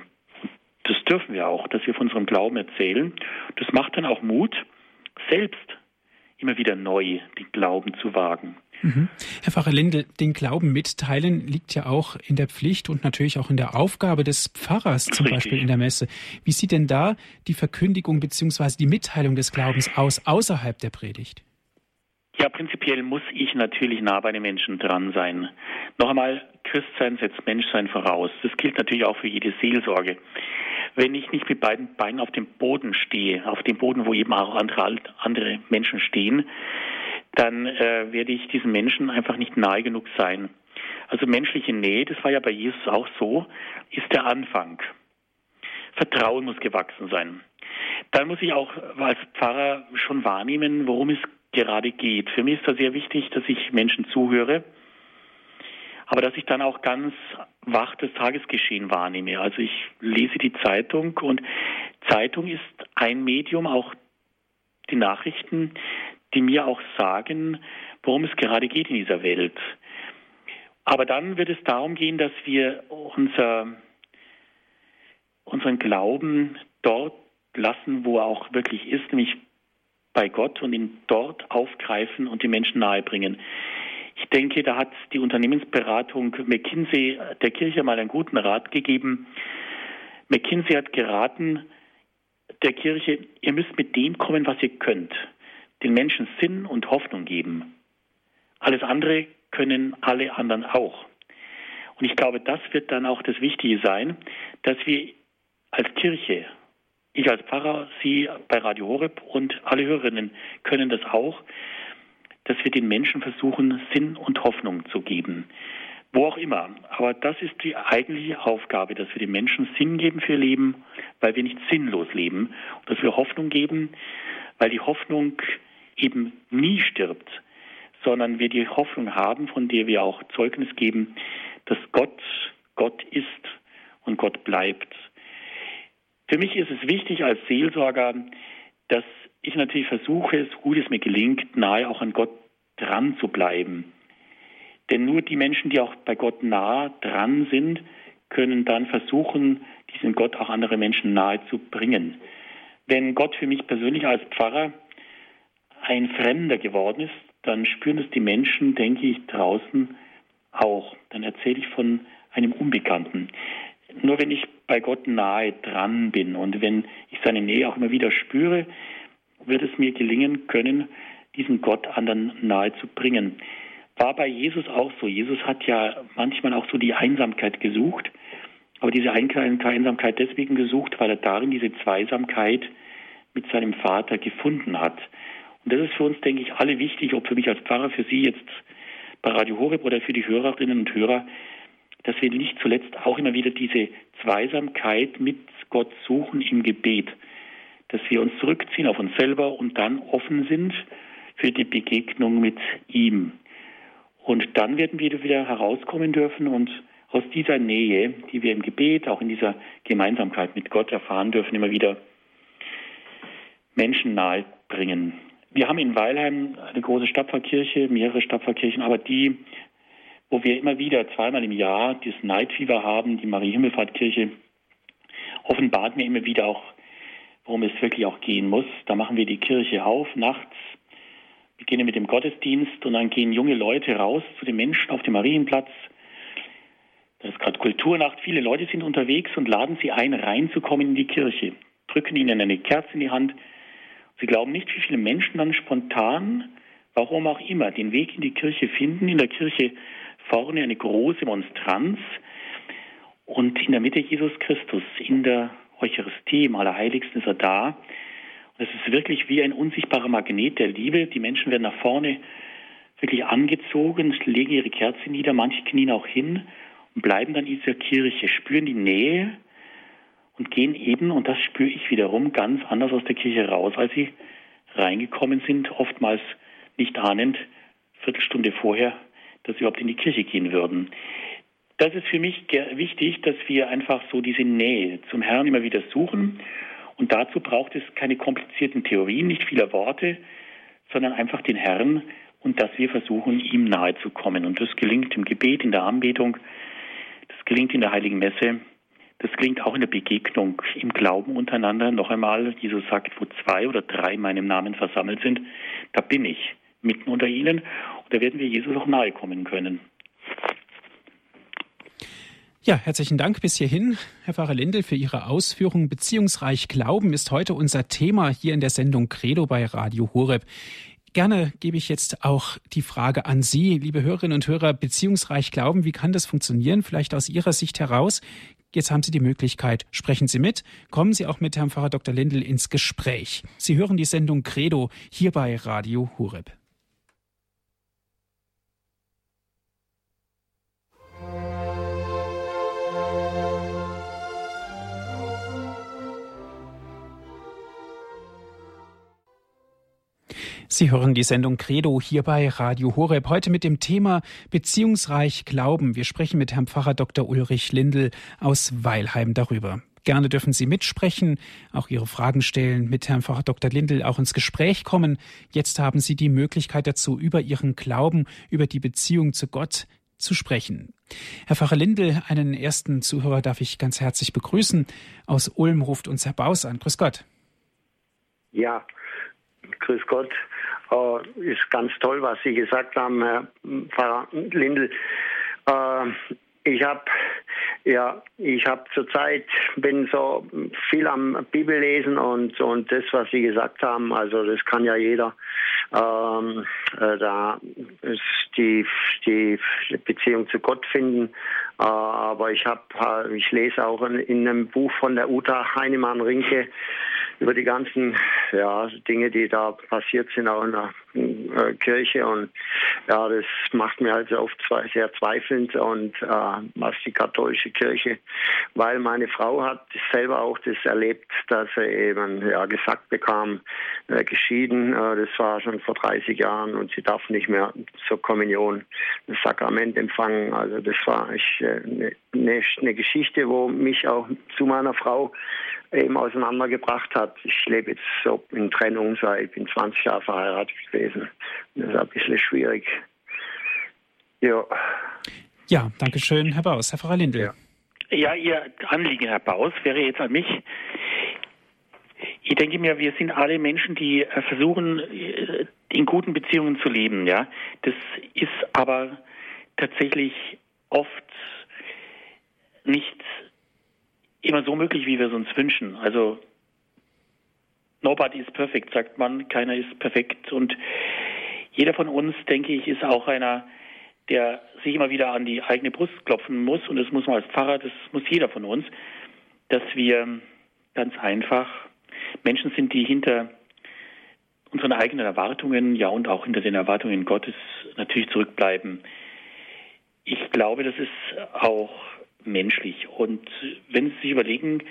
Das dürfen wir auch, dass wir von unserem Glauben erzählen. Das macht dann auch Mut, selbst immer wieder neu den Glauben zu wagen. Mhm. Herr Pfarrer Linde, den Glauben mitteilen liegt ja auch in der Pflicht und natürlich auch in der Aufgabe des Pfarrers, zum Richtig. Beispiel in der Messe. Wie sieht denn da die Verkündigung bzw. die Mitteilung des Glaubens aus außerhalb der Predigt? Ja, prinzipiell muss ich natürlich nah bei den Menschen dran sein. Noch einmal, Christsein setzt Menschsein voraus. Das gilt natürlich auch für jede Seelsorge. Wenn ich nicht mit beiden Beinen auf dem Boden stehe, auf dem Boden, wo eben auch andere, andere Menschen stehen, dann äh, werde ich diesen Menschen einfach nicht nahe genug sein. Also menschliche Nähe, das war ja bei Jesus auch so, ist der Anfang. Vertrauen muss gewachsen sein. Dann muss ich auch als Pfarrer schon wahrnehmen, worum es gerade geht. Für mich ist da sehr wichtig, dass ich Menschen zuhöre, aber dass ich dann auch ganz wach das Tagesgeschehen wahrnehme. Also ich lese die Zeitung und Zeitung ist ein Medium, auch die Nachrichten, die mir auch sagen, worum es gerade geht in dieser Welt. Aber dann wird es darum gehen, dass wir unser, unseren Glauben dort lassen, wo er auch wirklich ist, nämlich bei Gott und ihn dort aufgreifen und die Menschen nahebringen. Ich denke, da hat die Unternehmensberatung McKinsey der Kirche mal einen guten Rat gegeben. McKinsey hat geraten, der Kirche, ihr müsst mit dem kommen, was ihr könnt den Menschen Sinn und Hoffnung geben. Alles andere können alle anderen auch. Und ich glaube, das wird dann auch das Wichtige sein, dass wir als Kirche, ich als Pfarrer, Sie bei Radio Horeb und alle Hörerinnen können das auch, dass wir den Menschen versuchen, Sinn und Hoffnung zu geben. Wo auch immer. Aber das ist die eigentliche Aufgabe, dass wir den Menschen Sinn geben für ihr Leben, weil wir nicht sinnlos leben. Und dass wir Hoffnung geben, weil die Hoffnung eben nie stirbt, sondern wir die Hoffnung haben, von der wir auch Zeugnis geben, dass Gott Gott ist und Gott bleibt. Für mich ist es wichtig als Seelsorger, dass ich natürlich versuche, so gut es mir gelingt, nahe auch an Gott dran zu bleiben. Denn nur die Menschen, die auch bei Gott nah dran sind, können dann versuchen, diesen Gott auch andere Menschen nahe zu bringen. Wenn Gott für mich persönlich als Pfarrer ein Fremder geworden ist, dann spüren es die Menschen, denke ich, draußen auch. Dann erzähle ich von einem Unbekannten. Nur wenn ich bei Gott nahe dran bin und wenn ich seine Nähe auch immer wieder spüre, wird es mir gelingen können, diesen Gott anderen nahe zu bringen. War bei Jesus auch so. Jesus hat ja manchmal auch so die Einsamkeit gesucht, aber diese Einsamkeit deswegen gesucht, weil er darin diese Zweisamkeit mit seinem Vater gefunden hat. Und das ist für uns, denke ich, alle wichtig, ob für mich als Pfarrer, für Sie jetzt bei Radio Horeb oder für die Hörerinnen und Hörer, dass wir nicht zuletzt auch immer wieder diese Zweisamkeit mit Gott suchen im Gebet, dass wir uns zurückziehen auf uns selber und dann offen sind für die Begegnung mit ihm. Und dann werden wir wieder herauskommen dürfen und aus dieser Nähe, die wir im Gebet, auch in dieser Gemeinsamkeit mit Gott erfahren dürfen, immer wieder Menschen nahe bringen. Wir haben in Weilheim eine große Stadtpfarrkirche, mehrere Stadtpfarrkirchen, aber die, wo wir immer wieder zweimal im Jahr Night Fever haben, die Marie-Himmelfahrt-Kirche, offenbart mir immer wieder auch, worum es wirklich auch gehen muss. Da machen wir die Kirche auf, nachts, beginnen mit dem Gottesdienst und dann gehen junge Leute raus zu den Menschen auf dem Marienplatz. Das ist gerade Kulturnacht. Viele Leute sind unterwegs und laden sie ein, reinzukommen in die Kirche, drücken ihnen eine Kerze in die Hand, Sie glauben nicht, wie viele Menschen dann spontan, warum auch immer, den Weg in die Kirche finden. In der Kirche vorne eine große Monstranz und in der Mitte Jesus Christus. In der Eucharistie, im Allerheiligsten ist er da. Und es ist wirklich wie ein unsichtbarer Magnet der Liebe. Die Menschen werden nach vorne wirklich angezogen, legen ihre Kerze nieder, manche knien auch hin und bleiben dann in dieser Kirche, spüren die Nähe und gehen eben, und das spüre ich wiederum, ganz anders aus der Kirche raus, als sie reingekommen sind, oftmals nicht ahnend, Viertelstunde vorher, dass sie überhaupt in die Kirche gehen würden. Das ist für mich wichtig, dass wir einfach so diese Nähe zum Herrn immer wieder suchen. Und dazu braucht es keine komplizierten Theorien, nicht viele Worte, sondern einfach den Herrn und dass wir versuchen, ihm nahe zu kommen. Und das gelingt im Gebet, in der Anbetung, das gelingt in der Heiligen Messe. Das klingt auch in der Begegnung im Glauben untereinander. Noch einmal, Jesus sagt, wo zwei oder drei in meinem Namen versammelt sind, da bin ich mitten unter ihnen. Und da werden wir Jesus auch nahe kommen können. Ja, herzlichen Dank bis hierhin, Herr Pfarrer Lindel, für Ihre Ausführungen. Beziehungsreich Glauben ist heute unser Thema hier in der Sendung Credo bei Radio Horeb. Gerne gebe ich jetzt auch die Frage an Sie, liebe Hörerinnen und Hörer, beziehungsreich Glauben, wie kann das funktionieren? Vielleicht aus Ihrer Sicht heraus. Jetzt haben Sie die Möglichkeit, sprechen Sie mit, kommen Sie auch mit Herrn Pfarrer Dr. Lindl ins Gespräch. Sie hören die Sendung Credo hier bei Radio Hureb. Sie hören die Sendung Credo hier bei Radio Horeb. Heute mit dem Thema Beziehungsreich Glauben. Wir sprechen mit Herrn Pfarrer Dr. Ulrich Lindl aus Weilheim darüber. Gerne dürfen Sie mitsprechen, auch Ihre Fragen stellen, mit Herrn Pfarrer Dr. Lindl auch ins Gespräch kommen. Jetzt haben Sie die Möglichkeit dazu, über Ihren Glauben, über die Beziehung zu Gott zu sprechen. Herr Pfarrer Lindl, einen ersten Zuhörer darf ich ganz herzlich begrüßen. Aus Ulm ruft uns Herr Baus an. Grüß Gott. Ja, grüß Gott. Uh, ist ganz toll, was Sie gesagt haben, Herr Pfarrer Lindl. Uh, ich habe ja, ich habe zurzeit bin so viel am Bibellesen und und das, was Sie gesagt haben, also das kann ja jeder. Ähm, äh, da ist die die Beziehung zu Gott finden. Äh, aber ich habe ich lese auch in, in einem Buch von der Uta Heinemann Rinke über die ganzen ja, Dinge, die da passiert sind, auch in der äh, Kirche. Und ja, das macht mir also oft sehr zweifelnd und äh, was die katholische Kirche, weil meine Frau hat selber auch das erlebt, dass sie eben ja, gesagt bekam, äh, geschieden, äh, das war schon vor 30 Jahren und sie darf nicht mehr zur Kommunion das Sakrament empfangen. Also das war eine äh, ne, ne Geschichte, wo mich auch zu meiner Frau eben auseinandergebracht hat. Ich lebe jetzt so in Trennung seit, ich bin 20 Jahre verheiratet gewesen. Das ist ein bisschen schwierig. Ja. Ja, danke schön, Herr Baus. Herr Pfarrer Lindel. Ja. Ja, Ihr Anliegen, Herr Baus, wäre jetzt an mich. Ich denke mir, wir sind alle Menschen, die äh, versuchen, äh, in guten Beziehungen zu leben. Ja, das ist aber tatsächlich oft nicht immer so möglich, wie wir es uns wünschen. Also nobody is perfect, sagt man, keiner ist perfekt und jeder von uns, denke ich, ist auch einer, der sich immer wieder an die eigene Brust klopfen muss und das muss man als Pfarrer, das muss jeder von uns, dass wir ganz einfach Menschen sind, die hinter unseren eigenen Erwartungen, ja und auch hinter den Erwartungen Gottes natürlich zurückbleiben. Ich glaube, das ist auch menschlich. Und wenn Sie sich überlegen,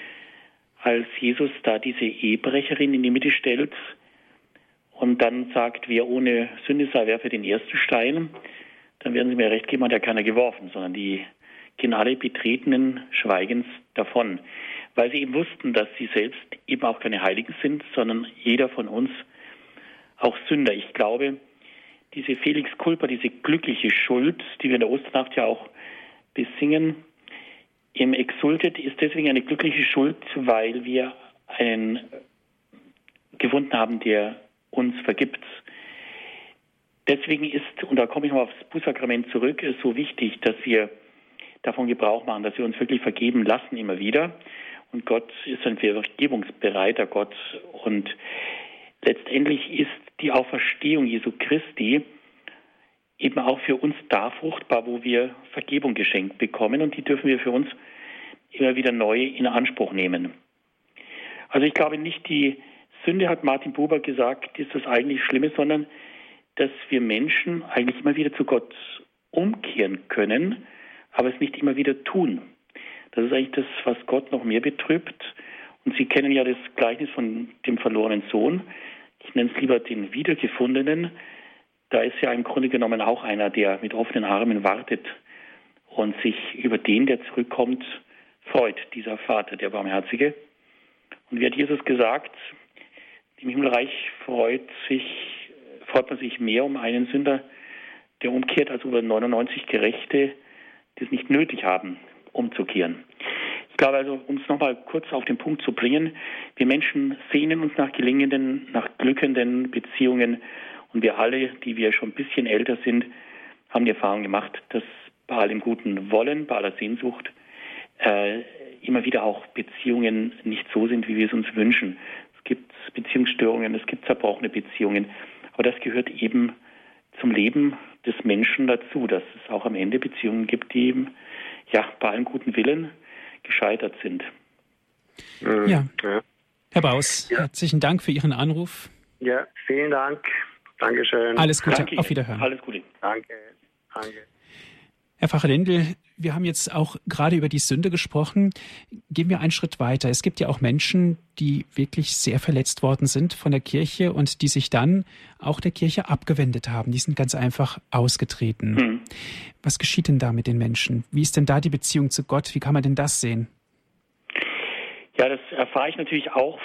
als Jesus da diese Ehebrecherin in die Mitte stellt und dann sagt, wer ohne Sünde sei, werfe den ersten Stein, dann werden Sie mir recht geben, hat ja keiner geworfen, sondern die gehen alle betretenen Schweigens davon, weil sie eben wussten, dass sie selbst eben auch keine Heiligen sind, sondern jeder von uns auch Sünder. Ich glaube, diese Felix Culpa, diese glückliche Schuld, die wir in der Osternacht ja auch besingen, im Exultet ist deswegen eine glückliche Schuld, weil wir einen gefunden haben, der uns vergibt. Deswegen ist, und da komme ich noch aufs Bußsakrament zurück, es so wichtig, dass wir davon Gebrauch machen, dass wir uns wirklich vergeben lassen immer wieder. Und Gott ist ein vergebungsbereiter Gott. Und letztendlich ist die Auferstehung Jesu Christi eben auch für uns da fruchtbar, wo wir Vergebung geschenkt bekommen. Und die dürfen wir für uns immer wieder neu in Anspruch nehmen. Also ich glaube nicht, die Sünde, hat Martin Buber gesagt, ist das eigentlich Schlimme, sondern dass wir Menschen eigentlich immer wieder zu Gott umkehren können, aber es nicht immer wieder tun. Das ist eigentlich das, was Gott noch mehr betrübt. Und Sie kennen ja das Gleichnis von dem verlorenen Sohn. Ich nenne es lieber den Wiedergefundenen. Da ist ja im Grunde genommen auch einer, der mit offenen Armen wartet und sich über den, der zurückkommt, freut, dieser Vater, der Barmherzige. Und wie hat Jesus gesagt, im Himmelreich freut sich freut man sich mehr um einen Sünder, der umkehrt, als über 99 Gerechte, die es nicht nötig haben, umzukehren. Ich glaube also, um es nochmal kurz auf den Punkt zu bringen, wir Menschen sehnen uns nach gelingenden, nach glückenden Beziehungen und wir alle, die wir schon ein bisschen älter sind, haben die Erfahrung gemacht, dass bei allem guten Wollen, bei aller Sehnsucht äh, immer wieder auch Beziehungen nicht so sind, wie wir es uns wünschen. Es gibt Beziehungsstörungen, es gibt zerbrochene Beziehungen. Aber das gehört eben zum Leben des Menschen dazu, dass es auch am Ende Beziehungen gibt, die eben ja bei allem guten Willen gescheitert sind. Ja. ja. Herr Baus, ja. herzlichen Dank für Ihren Anruf. Ja, vielen Dank. Dankeschön. Alles Gute. Danke Auf Wiederhören. Alles Gute. Danke. Danke. Herr Pfarrer Lendl, wir haben jetzt auch gerade über die Sünde gesprochen. Gehen wir einen Schritt weiter. Es gibt ja auch Menschen, die wirklich sehr verletzt worden sind von der Kirche und die sich dann auch der Kirche abgewendet haben. Die sind ganz einfach ausgetreten. Hm. Was geschieht denn da mit den Menschen? Wie ist denn da die Beziehung zu Gott? Wie kann man denn das sehen? Ja, das erfahre ich natürlich auch.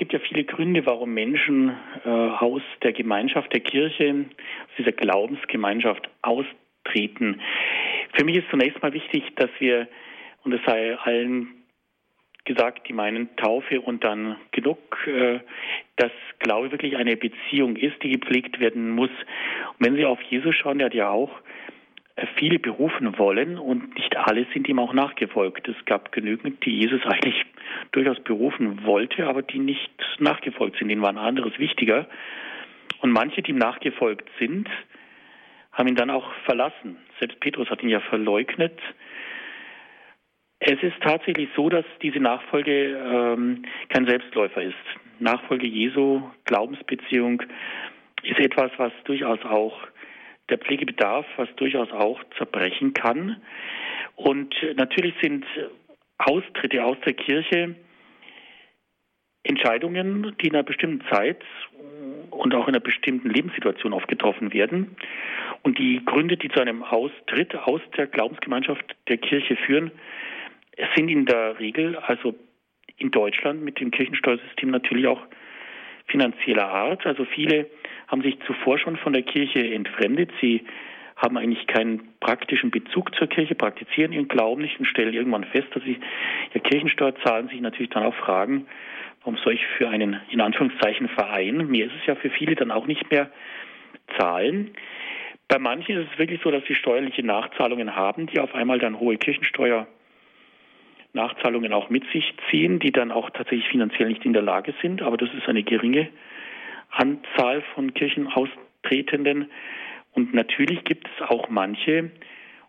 Es gibt ja viele Gründe, warum Menschen äh, aus der Gemeinschaft der Kirche, aus dieser Glaubensgemeinschaft austreten treten. Für mich ist zunächst mal wichtig, dass wir, und es sei allen gesagt, die meinen Taufe und dann genug, äh, dass Glaube wirklich eine Beziehung ist, die gepflegt werden muss. Und wenn Sie auf Jesus schauen, der hat ja auch viele berufen wollen und nicht alle sind ihm auch nachgefolgt. Es gab genügend, die Jesus eigentlich durchaus berufen wollte, aber die nicht nachgefolgt sind. Denen war ein anderes wichtiger. Und manche, die ihm nachgefolgt sind, haben ihn dann auch verlassen. Selbst Petrus hat ihn ja verleugnet. Es ist tatsächlich so, dass diese Nachfolge ähm, kein Selbstläufer ist. Nachfolge Jesu, Glaubensbeziehung ist etwas, was durchaus auch der Pflege bedarf, was durchaus auch zerbrechen kann. Und natürlich sind Austritte aus der Kirche Entscheidungen, die in einer bestimmten Zeit und auch in einer bestimmten Lebenssituation aufgetroffen werden. Und die Gründe, die zu einem Austritt aus der Glaubensgemeinschaft der Kirche führen, sind in der Regel also in Deutschland mit dem Kirchensteuersystem natürlich auch finanzieller Art. Also viele haben sich zuvor schon von der Kirche entfremdet. Sie haben eigentlich keinen praktischen Bezug zur Kirche, praktizieren ihren Glauben nicht und stellen irgendwann fest, dass sie ja Kirchensteuer zahlen, sich natürlich dann auch fragen, warum soll ich für einen, in Anführungszeichen, Verein, mir ist es ja für viele dann auch nicht mehr zahlen. Bei manchen ist es wirklich so, dass sie steuerliche Nachzahlungen haben, die auf einmal dann hohe Kirchensteuer Nachzahlungen auch mit sich ziehen, die dann auch tatsächlich finanziell nicht in der Lage sind. Aber das ist eine geringe Anzahl von Kirchenaustretenden. Und natürlich gibt es auch manche,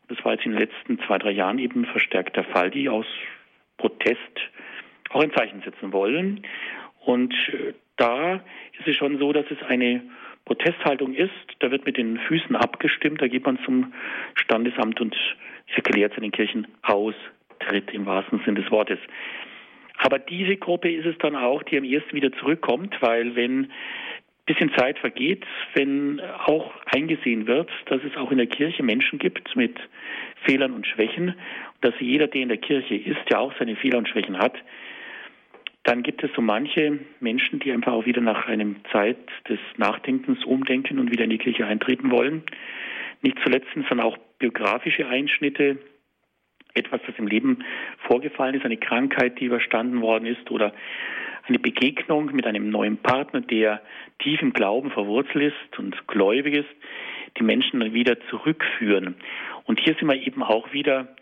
das war jetzt in den letzten zwei, drei Jahren eben verstärkt der Fall, die aus Protest auch ein Zeichen setzen wollen. Und äh, da ist es schon so, dass es eine Protesthaltung ist. Da wird mit den Füßen abgestimmt. Da geht man zum Standesamt und erklärt seinen Kirchenaustritt im wahrsten Sinne des Wortes. Aber diese Gruppe ist es dann auch, die am ersten wieder zurückkommt, weil wenn bisschen Zeit vergeht, wenn auch eingesehen wird, dass es auch in der Kirche Menschen gibt mit Fehlern und Schwächen, dass jeder, der in der Kirche ist, ja auch seine Fehler und Schwächen hat, dann gibt es so manche Menschen, die einfach auch wieder nach einem Zeit des Nachdenkens umdenken und wieder in die Kirche eintreten wollen. Nicht zuletzt sind dann auch biografische Einschnitte, etwas, das im Leben vorgefallen ist, eine Krankheit, die überstanden worden ist oder eine Begegnung mit einem neuen Partner, der tief im Glauben verwurzelt ist und gläubig ist, die Menschen dann wieder zurückführen. Und hier sind wir eben auch wieder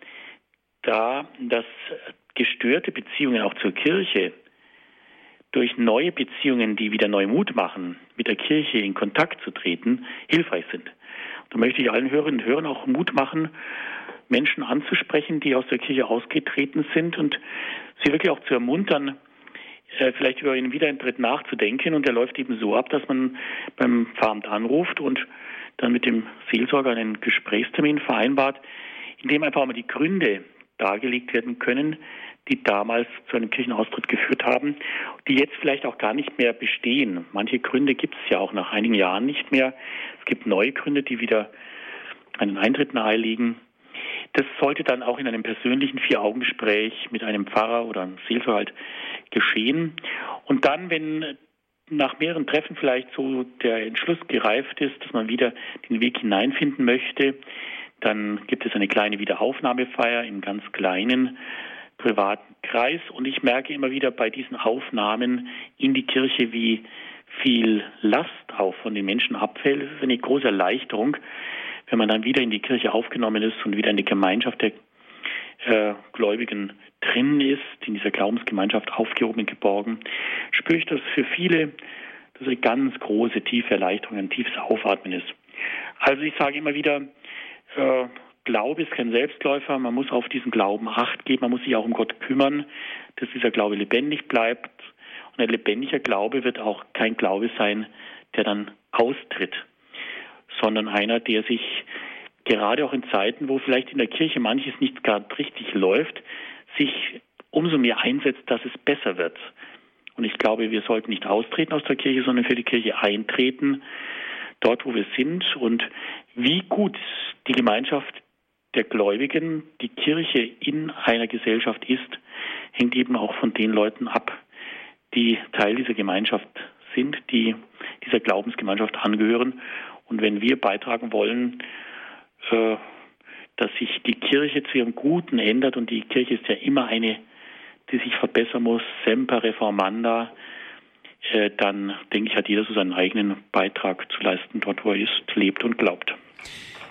da, dass gestörte Beziehungen auch zur Kirche durch neue Beziehungen, die wieder neu Mut machen, mit der Kirche in Kontakt zu treten, hilfreich sind. Da möchte ich allen Hörerinnen und Hörern auch Mut machen, Menschen anzusprechen, die aus der Kirche ausgetreten sind und sie wirklich auch zu ermuntern, äh, vielleicht über einen Wiedereintritt nachzudenken. Und der läuft eben so ab, dass man beim Pfarramt anruft und dann mit dem Seelsorger einen Gesprächstermin vereinbart, in dem einfach mal die Gründe dargelegt werden können, die damals zu einem Kirchenaustritt geführt haben, die jetzt vielleicht auch gar nicht mehr bestehen. Manche Gründe gibt es ja auch nach einigen Jahren nicht mehr. Es gibt neue Gründe, die wieder einen Eintritt nahelegen. Das sollte dann auch in einem persönlichen Vier-Augen-Gespräch mit einem Pfarrer oder einem Seelsorger halt geschehen. Und dann, wenn nach mehreren Treffen vielleicht so der Entschluss gereift ist, dass man wieder den Weg hineinfinden möchte, dann gibt es eine kleine Wiederaufnahmefeier im ganz kleinen privaten Kreis. Und ich merke immer wieder bei diesen Aufnahmen in die Kirche, wie viel Last auch von den Menschen abfällt. Es ist eine große Erleichterung, wenn man dann wieder in die Kirche aufgenommen ist und wieder in die Gemeinschaft der äh, Gläubigen drin ist, in dieser Glaubensgemeinschaft aufgehoben und geborgen, spüre ich, dass für viele das eine ganz große, tiefe Erleichterung, ein tiefes Aufatmen ist. Also ich sage immer wieder, äh, Glaube ist kein Selbstläufer. Man muss auf diesen Glauben Acht geben. Man muss sich auch um Gott kümmern, dass dieser Glaube lebendig bleibt. Und ein lebendiger Glaube wird auch kein Glaube sein, der dann austritt, sondern einer, der sich gerade auch in Zeiten, wo vielleicht in der Kirche manches nicht gerade richtig läuft, sich umso mehr einsetzt, dass es besser wird. Und ich glaube, wir sollten nicht austreten aus der Kirche, sondern für die Kirche eintreten, dort, wo wir sind. Und wie gut die Gemeinschaft der Gläubigen, die Kirche in einer Gesellschaft ist, hängt eben auch von den Leuten ab, die Teil dieser Gemeinschaft sind, die dieser Glaubensgemeinschaft angehören. Und wenn wir beitragen wollen, äh, dass sich die Kirche zu ihrem Guten ändert, und die Kirche ist ja immer eine, die sich verbessern muss, semper reformanda, äh, dann denke ich, hat jeder so seinen eigenen Beitrag zu leisten, dort wo er ist, lebt und glaubt.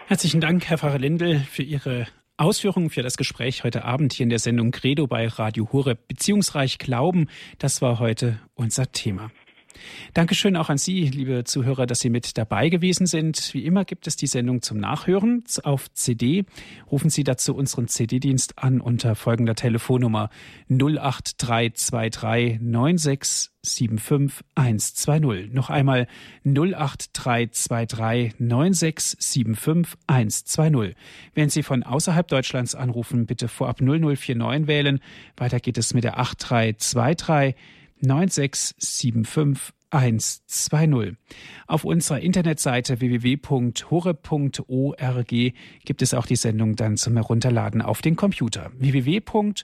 Herzlichen Dank, Herr Pfarrer Lindel, für Ihre Ausführungen für das Gespräch heute Abend hier in der Sendung Credo bei Radio Horeb. Beziehungsreich Glauben, das war heute unser Thema. Dankeschön auch an Sie, liebe Zuhörer, dass Sie mit dabei gewesen sind. Wie immer gibt es die Sendung zum Nachhören auf CD. Rufen Sie dazu unseren CD-Dienst an unter folgender Telefonnummer 08323 9675120. Noch einmal 08323 9675120. Wenn Sie von außerhalb Deutschlands anrufen, bitte vorab 0049 wählen. Weiter geht es mit der 8323 9675120. Auf unserer Internetseite www.hore.org gibt es auch die Sendung dann zum Herunterladen auf den Computer. www.hore.org.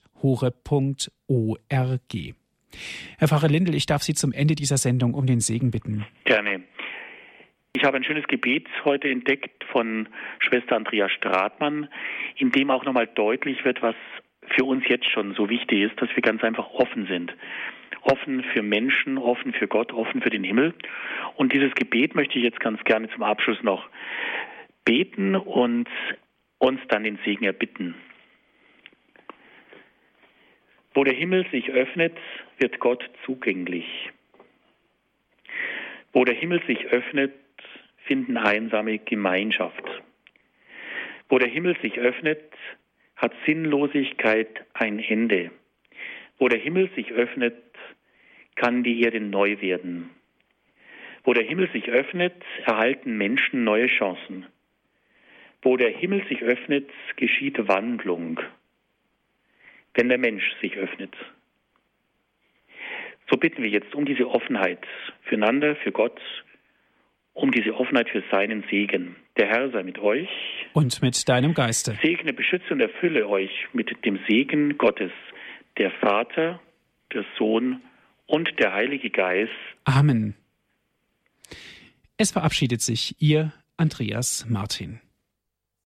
Herr Pfarrer Lindel, ich darf Sie zum Ende dieser Sendung um den Segen bitten. Gerne. Ich habe ein schönes Gebet heute entdeckt von Schwester Andrea Stratmann, in dem auch nochmal deutlich wird, was für uns jetzt schon so wichtig ist, dass wir ganz einfach offen sind. Offen für Menschen, offen für Gott, offen für den Himmel. Und dieses Gebet möchte ich jetzt ganz gerne zum Abschluss noch beten und uns dann den Segen erbitten. Wo der Himmel sich öffnet, wird Gott zugänglich. Wo der Himmel sich öffnet, finden einsame Gemeinschaft. Wo der Himmel sich öffnet, hat Sinnlosigkeit ein Ende. Wo der Himmel sich öffnet, kann die Erde neu werden. Wo der Himmel sich öffnet, erhalten Menschen neue Chancen. Wo der Himmel sich öffnet, geschieht Wandlung wenn der Mensch sich öffnet. So bitten wir jetzt um diese Offenheit füreinander, für Gott, um diese Offenheit für seinen Segen. Der Herr sei mit euch. Und mit deinem Geiste. Segne, beschütze und erfülle euch mit dem Segen Gottes, der Vater, der Sohn und der Heilige Geist. Amen. Es verabschiedet sich Ihr Andreas Martin.